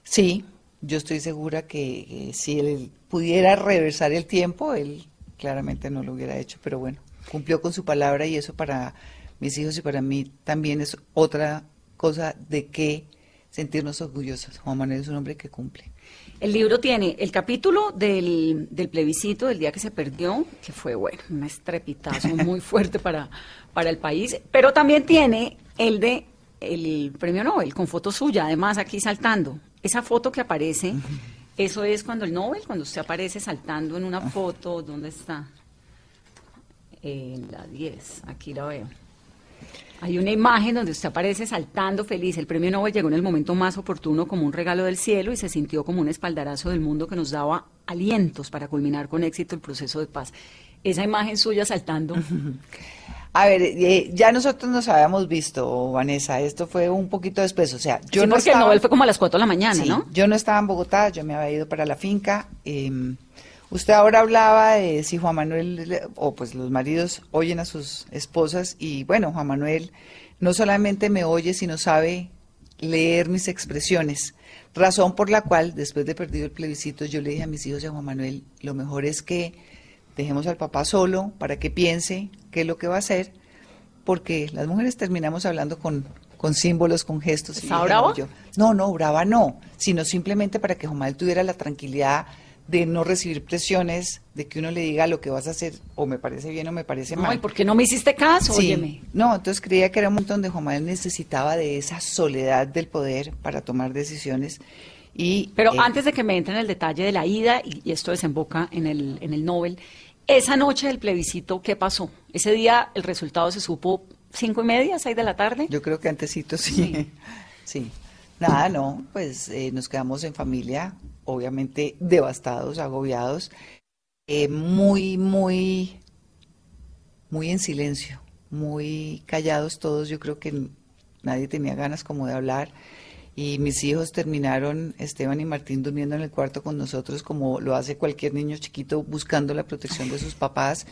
Sí, yo estoy segura que si él pudiera reversar el tiempo, él claramente no lo hubiera hecho, pero bueno, cumplió con su palabra y eso para mis hijos y para mí también es otra cosa de que sentirnos orgullosos. Juan Manuel es un hombre que cumple. El libro tiene el capítulo del, del, plebiscito del día que se perdió, que fue, bueno, un estrepitazo muy fuerte para, para el país, pero también tiene el de el premio Nobel, con foto suya, además aquí saltando. Esa foto que aparece, eso es cuando el Nobel, cuando usted aparece saltando en una ah. foto, ¿dónde está? En la 10, aquí la veo. Hay una imagen donde usted aparece saltando feliz. El premio Nobel llegó en el momento más oportuno como un regalo del cielo y se sintió como un espaldarazo del mundo que nos daba alientos para culminar con éxito el proceso de paz. Esa imagen suya saltando. A ver, eh, ya nosotros nos habíamos visto, Vanessa, esto fue un poquito después, o sea, yo no porque el Nobel fue como a las 4 de la mañana, ¿no? Yo no estaba en Bogotá, yo me había ido para la finca. Em, usted ahora hablaba de si Juan Manuel, o pues los maridos oyen a sus esposas, y bueno, Juan Manuel no solamente me oye, sino sabe leer mis expresiones. Razón por la cual, después de perdido el plebiscito, yo le dije a mis hijos y a Juan Manuel, lo mejor es que dejemos al papá solo para que piense qué es lo que va a hacer, porque las mujeres terminamos hablando con, con símbolos, con gestos. ¿Está brava? no, no, brava no, sino simplemente para que Jomal tuviera la tranquilidad de no recibir presiones, de que uno le diga lo que vas a hacer, o me parece bien o me parece mal. ¿y por qué no me hiciste caso? Sí. No, entonces creía que era un momento donde Jomal necesitaba de esa soledad del poder para tomar decisiones. Y, Pero eh, antes de que me entre en el detalle de la ida, y, y esto desemboca en el, en el Nobel, esa noche del plebiscito, ¿qué pasó? Ese día el resultado se supo cinco y media, seis de la tarde. Yo creo que antesito sí. Sí. Nada, no, pues eh, nos quedamos en familia, obviamente devastados, agobiados, eh, muy, muy, muy en silencio, muy callados todos. Yo creo que nadie tenía ganas como de hablar y mis hijos terminaron, Esteban y Martín, durmiendo en el cuarto con nosotros como lo hace cualquier niño chiquito buscando la protección de sus papás.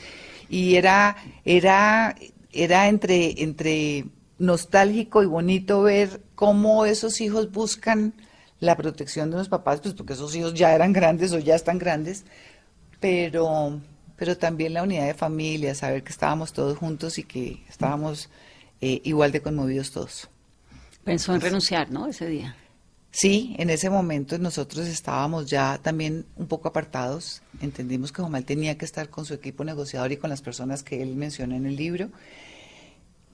Y era, era, era entre, entre nostálgico y bonito ver cómo esos hijos buscan la protección de los papás, pues porque esos hijos ya eran grandes o ya están grandes, pero, pero también la unidad de familia, saber que estábamos todos juntos y que estábamos eh, igual de conmovidos todos. Pensó en renunciar, ¿no? Ese día. Sí, en ese momento nosotros estábamos ya también un poco apartados. Entendimos que Jomal tenía que estar con su equipo negociador y con las personas que él menciona en el libro.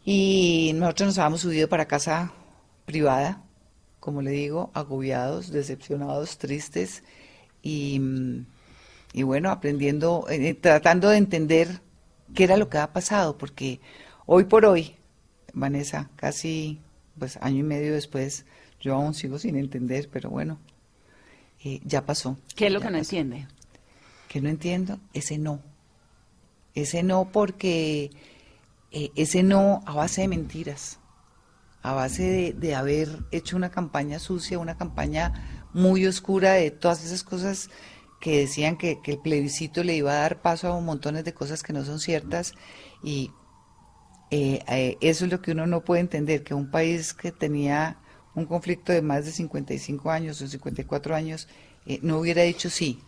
Y nosotros nos habíamos subido para casa privada, como le digo, agobiados, decepcionados, tristes y, y bueno, aprendiendo, eh, tratando de entender qué era lo que había pasado, porque hoy por hoy, Vanessa, casi pues año y medio después, yo aún sigo sin entender, pero bueno, eh, ya pasó. ¿Qué es lo que no pasó. entiende? que no entiendo, ese no. Ese no porque eh, ese no a base de mentiras, a base de, de haber hecho una campaña sucia, una campaña muy oscura de todas esas cosas que decían que, el plebiscito le iba a dar paso a montones de cosas que no son ciertas. Y eh, eh, eso es lo que uno no puede entender, que un país que tenía un conflicto de más de 55 años o 54 años eh, no hubiera dicho sí,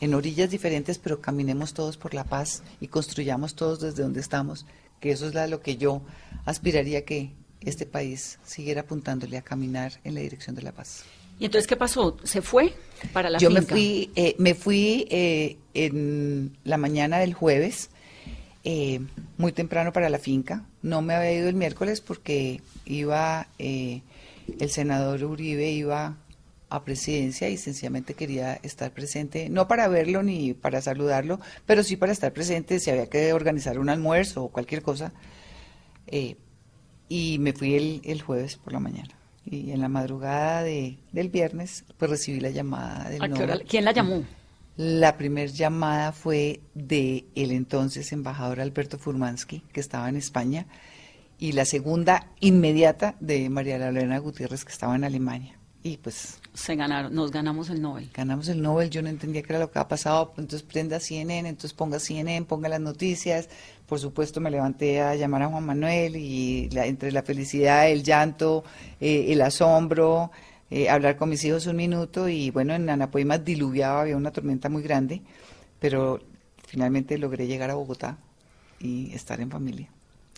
en orillas diferentes, pero caminemos todos por la paz y construyamos todos desde donde estamos, que eso es lo que yo aspiraría que este país siguiera apuntándole a caminar en la dirección de la paz. ¿Y entonces qué pasó? ¿Se fue para la Yo me finca? fui, eh, me fui eh, en la mañana del jueves, eh, muy temprano para la finca. No me había ido el miércoles porque iba, eh, el senador Uribe iba a presidencia y sencillamente quería estar presente, no para verlo ni para saludarlo, pero sí para estar presente si había que organizar un almuerzo o cualquier cosa. Eh, y me fui el, el jueves por la mañana. Y en la madrugada de, del viernes, pues recibí la llamada del ¿A qué no. hora- ¿Quién la llamó? La primera llamada fue de el entonces embajador Alberto Furmansky, que estaba en España, y la segunda inmediata de María Lorena Gutiérrez, que estaba en Alemania. Y pues Se ganaron, nos ganamos el Nobel. ganamos el Nobel, yo no entendía qué era lo que había pasado, entonces prenda CNN, entonces ponga CNN, ponga las noticias, por supuesto me levanté a llamar a Juan Manuel y la- entre la felicidad, el llanto, eh, el asombro, eh, hablar con mis hijos un minuto y bueno, en Anapoima diluviaba, había una tormenta muy grande, pero finalmente logré llegar a Bogotá y estar en familia.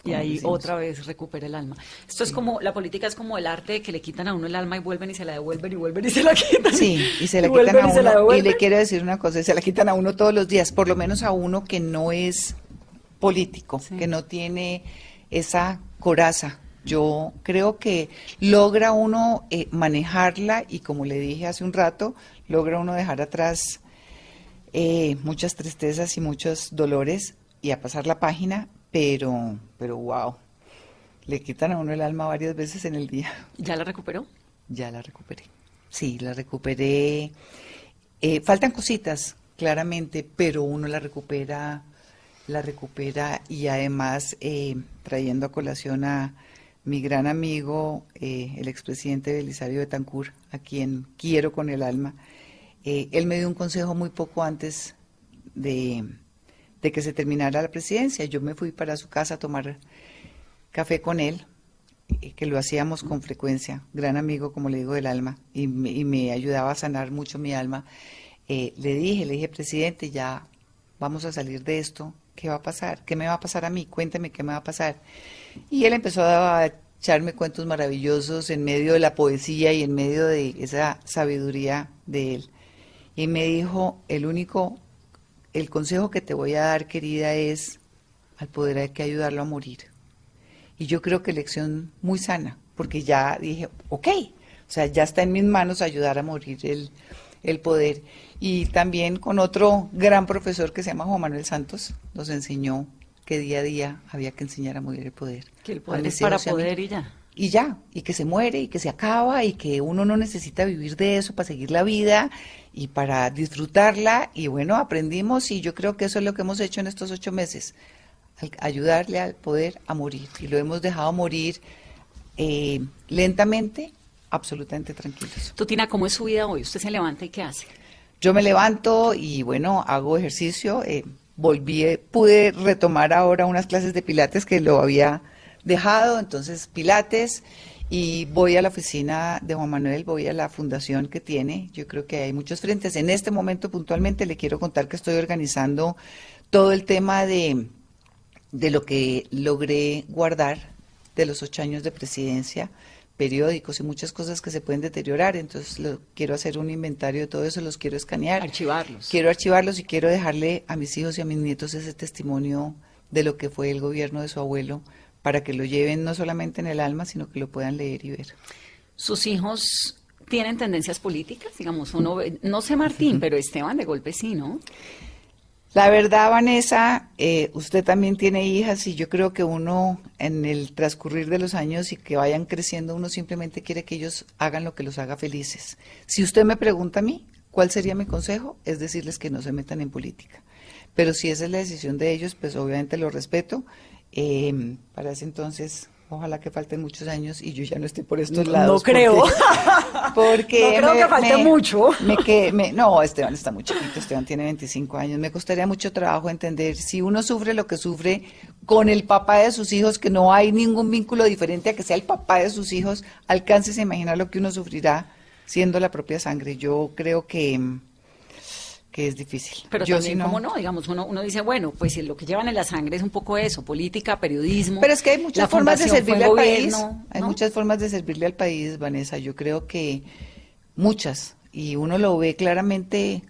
Y ahí decimos. otra vez recupera el alma. Esto es como, la política es como el arte de que le quitan a uno el alma y vuelven y se la devuelven y vuelven y se la quitan. Sí, y se la quitan a uno. Y le quiero decir una cosa, se la quitan a uno todos los días, por lo menos a uno que no es político, Sí. que no tiene esa coraza. Yo creo que logra uno eh, manejarla y como le dije hace un rato, logra uno dejar atrás eh, muchas tristezas y muchos dolores y a pasar la página, pero, pero wow, le quitan a uno el alma varias veces en el día. ¿Ya la recuperó? Ya la recuperé. Sí, la recuperé. Eh, faltan cositas, claramente, pero uno la recupera, la recupera y además eh, trayendo a colación a mi gran amigo, eh, el expresidente Belisario Betancourt, a quien quiero con el alma. eh, él me dio un consejo muy poco antes de, de que se terminara la presidencia. Yo me fui para su casa a tomar café con él, eh, que lo hacíamos con frecuencia, gran amigo, como le digo, del alma, y me, y me ayudaba a sanar mucho mi alma. Le dije, le dije, presidente, ya vamos a salir de esto, ¿qué va a pasar? ¿Qué me va a pasar a mí? Cuéntame qué me va a pasar. Y él empezó a echarme cuentos maravillosos en medio de la poesía y en medio de esa sabiduría de él. Y me dijo, el único, el consejo que te voy a dar, querida, es al poder hay que ayudarlo a morir. Y yo creo que lección muy sana, porque ya dije, ok, o sea, ya está en mis manos ayudar a morir el, el poder. Y también con otro gran profesor que se llama Juan Manuel Santos, nos enseñó que día a día había que enseñar a morir el poder. Que el poder es para poder y ya. Y ya, y que se muere y que se acaba y que uno no necesita vivir de eso para seguir la vida y para disfrutarla. Y bueno, aprendimos y yo creo que eso es lo que hemos hecho en estos ocho meses, ayudarle al poder a morir. Y lo hemos dejado morir eh, lentamente, absolutamente tranquilos. Tutina, ¿cómo es su vida hoy? ¿Usted se levanta y qué hace? Yo me levanto y bueno, hago ejercicio. eh, volví, eh, pude retomar ahora unas clases de pilates que lo había dejado, entonces pilates y voy a la oficina de Juan Manuel, voy a la fundación que tiene. Yo creo que hay muchos frentes. En este momento puntualmente le quiero contar que estoy organizando todo el tema de, de lo que logré guardar de los ocho años de presidencia, periódicos y muchas cosas que se pueden deteriorar. Entonces lo, quiero hacer un inventario de todo eso, los quiero escanear. Archivarlos. Quiero archivarlos y quiero dejarle a mis hijos y a mis nietos ese testimonio de lo que fue el gobierno de su abuelo, para que lo lleven no solamente en el alma, sino que lo puedan leer y ver. ¿Sus hijos tienen tendencias políticas? Digamos, uno ve- no sé Martín, pero Esteban de golpe sí, ¿no? La verdad, Vanessa, eh, usted también tiene hijas y yo creo que uno en el transcurrir de los años y que vayan creciendo, uno simplemente quiere que ellos hagan lo que los haga felices. Si usted me pregunta a mí, ¿cuál sería mi consejo? Es decirles que no se metan en política. Pero si esa es la decisión de ellos, pues obviamente lo respeto. Eh, para ese entonces Ojalá que falten muchos años y yo ya no esté por estos lados. No creo. Porque, no creo que falte mucho. Me que, me, no, Esteban está muy chiquito, Esteban tiene 25 años. Me costaría mucho trabajo entender si uno sufre lo que sufre con el papá de sus hijos, que no hay ningún vínculo diferente a que sea el papá de sus hijos, alcances a imaginar lo que uno sufrirá siendo la propia sangre. Yo creo que que es difícil. Pero Yo, también, ¿cómo no? Digamos, uno, uno dice, bueno, pues lo que llevan en la sangre es un poco eso, política, periodismo. Pero es que hay muchas formas de servirle al país. Hay muchas formas de servirle al país, Vanessa. Yo creo que muchas. Y uno lo ve claramente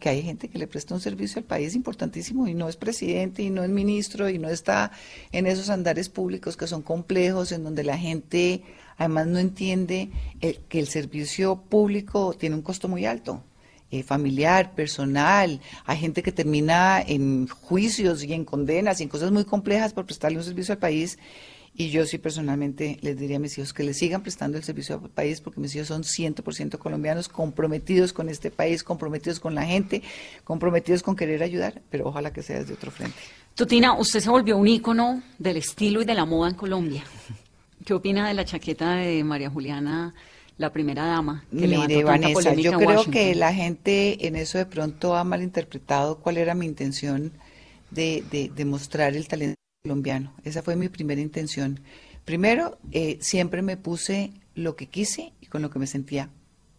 que hay gente que le presta un servicio al país importantísimo y no es presidente y no es ministro y no está en esos andares públicos que son complejos, en donde la gente además no entiende que el servicio público tiene un costo muy alto eh, familiar, personal, hay gente que termina en juicios y en condenas y en cosas muy complejas por prestarle un servicio al país. Y yo sí personalmente les diría a mis hijos que le sigan prestando el servicio al país porque mis hijos son 100% colombianos, comprometidos con este país, comprometidos con la gente, comprometidos con querer ayudar, pero ojalá que sea desde otro frente. Tutina, usted se volvió un ícono del estilo y de la moda en Colombia. ¿Qué opina de la chaqueta de María Juliana la primera dama. Que Mire, Vanessa, yo creo que la gente en eso de pronto ha malinterpretado cuál era mi intención de, de, mostrar el talento colombiano. Esa fue mi primera intención. Primero, eh, siempre me puse lo que quise y con lo que me sentía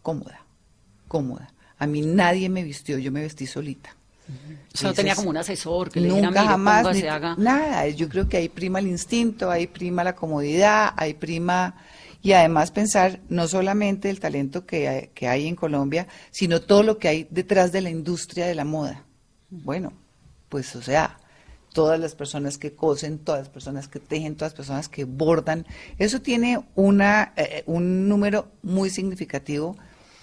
cómoda, cómoda. A mí nadie me vistió, yo me vestí solita. O sea, no tenía como un asesor que nunca le dijera, jamás, nada. Yo creo que ahí prima el instinto, ahí prima la comodidad, ahí prima y además pensar no solamente el talento que hay, en Colombia, sino todo lo que hay detrás de la industria de la moda. Bueno, pues o sea, todas las personas que cosen, todas las personas que tejen, todas las personas que bordan, eso tiene una, eh, un número muy significativo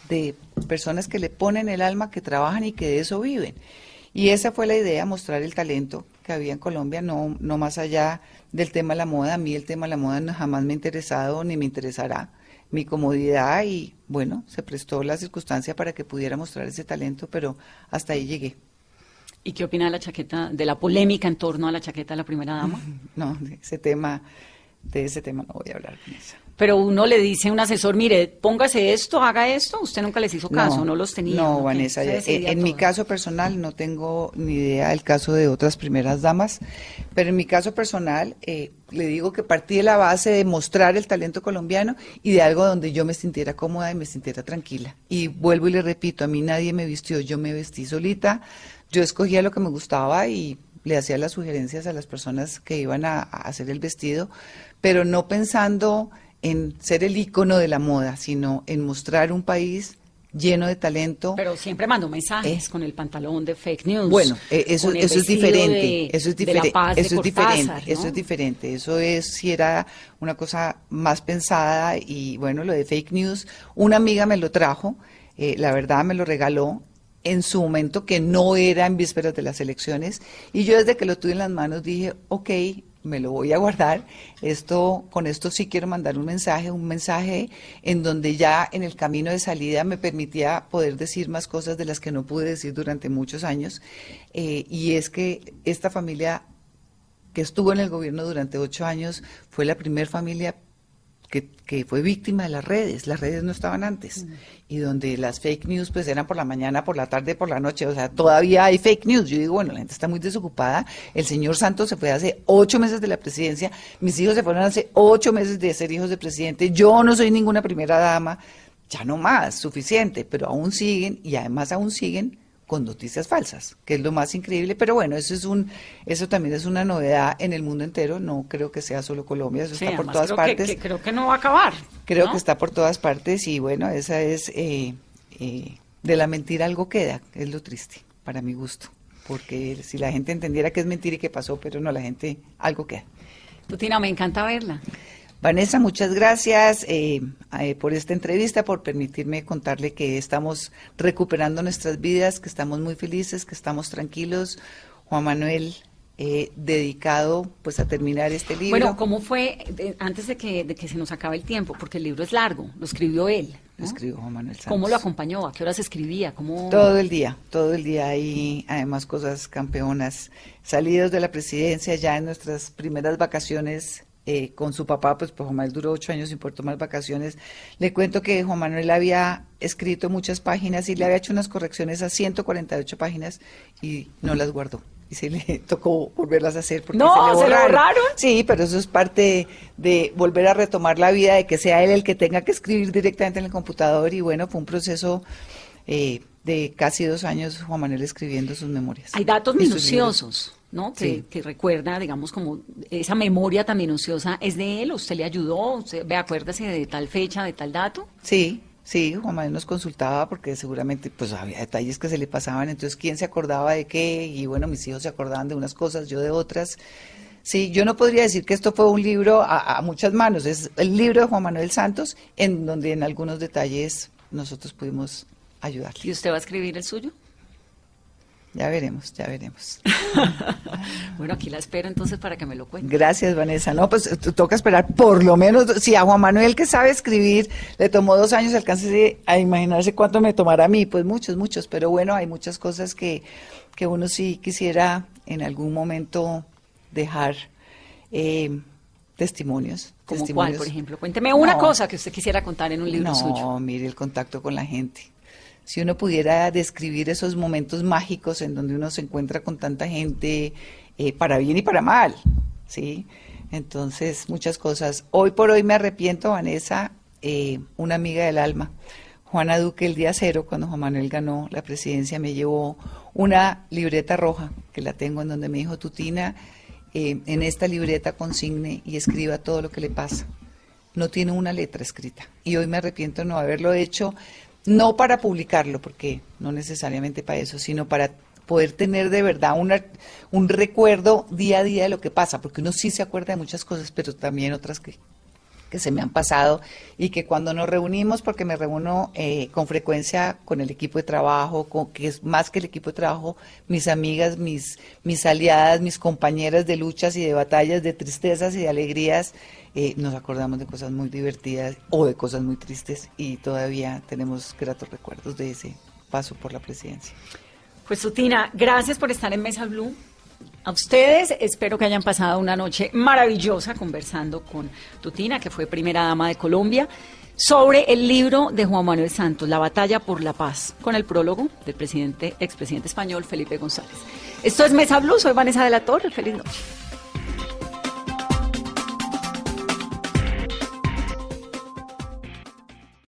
de personas que le ponen el alma, que trabajan y que de eso viven. Y esa fue la idea, mostrar el talento que había en Colombia, no, no más allá del tema de la moda. A mí el tema de la moda no, jamás me ha interesado ni me interesará. Mi comodidad y bueno, se prestó la circunstancia para que pudiera mostrar ese talento, pero hasta ahí llegué. ¿Y qué opina de la chaqueta, de la polémica en torno a la chaqueta de la primera dama? No, de ese tema, de ese tema no voy a hablar con eso pero uno le dice a un asesor, mire, póngase esto, haga esto, usted nunca les hizo caso, no, los tenía. No, Vanessa, en, mi caso personal no tengo ni idea del caso de otras primeras damas, pero en mi caso personal eh, le digo que partí de la base de mostrar el talento colombiano y de algo donde yo me sintiera cómoda y me sintiera tranquila. Y vuelvo y le repito, a mí nadie me vistió, yo me vestí solita, yo escogía lo que me gustaba y le hacía las sugerencias a las personas que iban a hacer el vestido, pero no pensando en ser el icono de la moda, sino en mostrar un país lleno de talento. Pero siempre mando mensajes eh. con el pantalón de fake news. Bueno, eh, eso, eso es diferente, eso es diferente, eso es diferente, eso es diferente, eso es si era una cosa más pensada y bueno, lo de fake news, una amiga me lo trajo, eh, la verdad me lo regaló en su momento que no era en vísperas de las elecciones y yo desde que lo tuve en las manos dije, ok, me lo voy a guardar. Esto, con esto sí quiero mandar un mensaje, un mensaje en donde ya en el camino de salida me permitía poder decir más cosas de las que no pude decir durante muchos años. Eh, y es que esta familia que estuvo en el gobierno durante ocho años fue la primera familia que, fue víctima de las redes. Las redes no estaban antes. Y donde las fake news pues eran por la mañana, por la tarde, por la noche. O sea, todavía hay fake news. Yo digo, bueno, la gente está muy desocupada. El señor Santos se fue hace ocho meses de la presidencia. Mis hijos se fueron hace ocho meses de ser hijos de presidente. Yo no soy ninguna primera dama. Ya no más, suficiente. Pero aún siguen y además aún siguen con noticias falsas, que es lo más increíble, pero bueno, eso es un eso también es una novedad en el mundo entero, no creo que sea solo Colombia, eso está por todas partes. creo que no va a acabar. Creo que está por todas partes y bueno, esa es eh, eh, de la mentira algo queda, es lo triste para mi gusto, porque si la gente entendiera que es mentira y que pasó, pero no, la gente algo queda. Tutina, me encanta verla. Vanessa, muchas gracias eh, eh, por esta entrevista, por permitirme contarle que estamos recuperando nuestras vidas, que estamos muy felices, que estamos tranquilos. Juan Manuel, eh, dedicado pues a terminar este libro. Bueno, ¿cómo fue, eh, antes de que, de que se nos acabe el tiempo, porque el libro es largo, lo escribió él? Lo escribió Juan Manuel Santos. ¿Cómo lo acompañó? ¿A qué horas escribía? ¿Cómo... Todo el día, todo el día hay además cosas campeonas. Salidos de la presidencia ya en nuestras primeras vacaciones eh, con su papá, pues, pues Juan Manuel duró ocho años sin poder tomar vacaciones. Le cuento que Juan Manuel había escrito muchas páginas y le había hecho unas correcciones a 148 páginas y no las guardó. Y se le tocó volverlas a hacer porque No, se le ¿se le borraron. borraron? Sí, pero eso es parte de volver a retomar la vida, de que sea él el que tenga que escribir directamente en el computador. Y bueno, fue un proceso eh, de casi dos años Juan Manuel escribiendo sus memorias. Hay datos minuciosos, ¿no? Que, Sí. que recuerda, digamos, como esa memoria tan minuciosa, ¿es de él? ¿Usted le ayudó? ¿Usted, ve, acuérdese de tal fecha, de tal dato? Sí, sí, Juan Manuel nos consultaba porque seguramente pues había detalles que se le pasaban, entonces quién se acordaba de qué y bueno, mis hijos se acordaban de unas cosas, yo de otras. Sí, yo no podría decir que esto fue un libro a, a muchas manos, es el libro de Juan Manuel Santos en donde en algunos detalles nosotros pudimos ayudarle. ¿Y usted va a escribir el suyo? Ya veremos, ya veremos. Bueno, aquí la espero entonces para que me lo cuente. Gracias, Vanessa. No, pues toca esperar por lo menos, si a Juan Manuel que sabe escribir le tomó dos años, alcance a imaginarse cuánto me tomará a mí, pues muchos, muchos, pero bueno, hay muchas cosas que, que uno sí quisiera en algún momento dejar eh, testimonios. ¿Como cuál, por ejemplo? Cuénteme una No. cosa que usted quisiera contar en un libro no, suyo. mire el contacto con la gente. Si uno pudiera describir esos momentos mágicos en donde uno se encuentra con tanta gente, eh, para bien y para mal, ¿sí? Entonces, muchas cosas. Hoy por hoy me arrepiento, Vanessa, eh, una amiga del alma, Juana Duque, el día cero, cuando Juan Manuel ganó la presidencia, me llevó una libreta roja, que la tengo en donde me dijo, Tutina, eh, en esta libreta consigne y escriba todo lo que le pasa no tiene una letra escrita. Y hoy me arrepiento de no haberlo hecho, no para publicarlo, porque no necesariamente para eso, sino para poder tener de verdad una, un recuerdo día a día de lo que pasa, porque uno sí se acuerda de muchas cosas, pero también otras que, que se me han pasado y que cuando nos reunimos, porque me reúno eh, con frecuencia con el equipo de trabajo, con, que es más que el equipo de trabajo, mis amigas, mis, mis aliadas, mis compañeras de luchas y de batallas, de tristezas y de alegrías, eh, nos acordamos de cosas muy divertidas o de cosas muy tristes y todavía tenemos gratos recuerdos de ese paso por la presidencia. Pues Tutina, gracias por estar en Mesa Blue. A ustedes espero que hayan pasado una noche maravillosa conversando con Tutina, que fue primera dama de Colombia, sobre el libro de Juan Manuel Santos, La batalla por la paz, con el prólogo del presidente, expresidente español Felipe González. Esto es Mesa Blue, soy Vanessa de la Torre, feliz noche.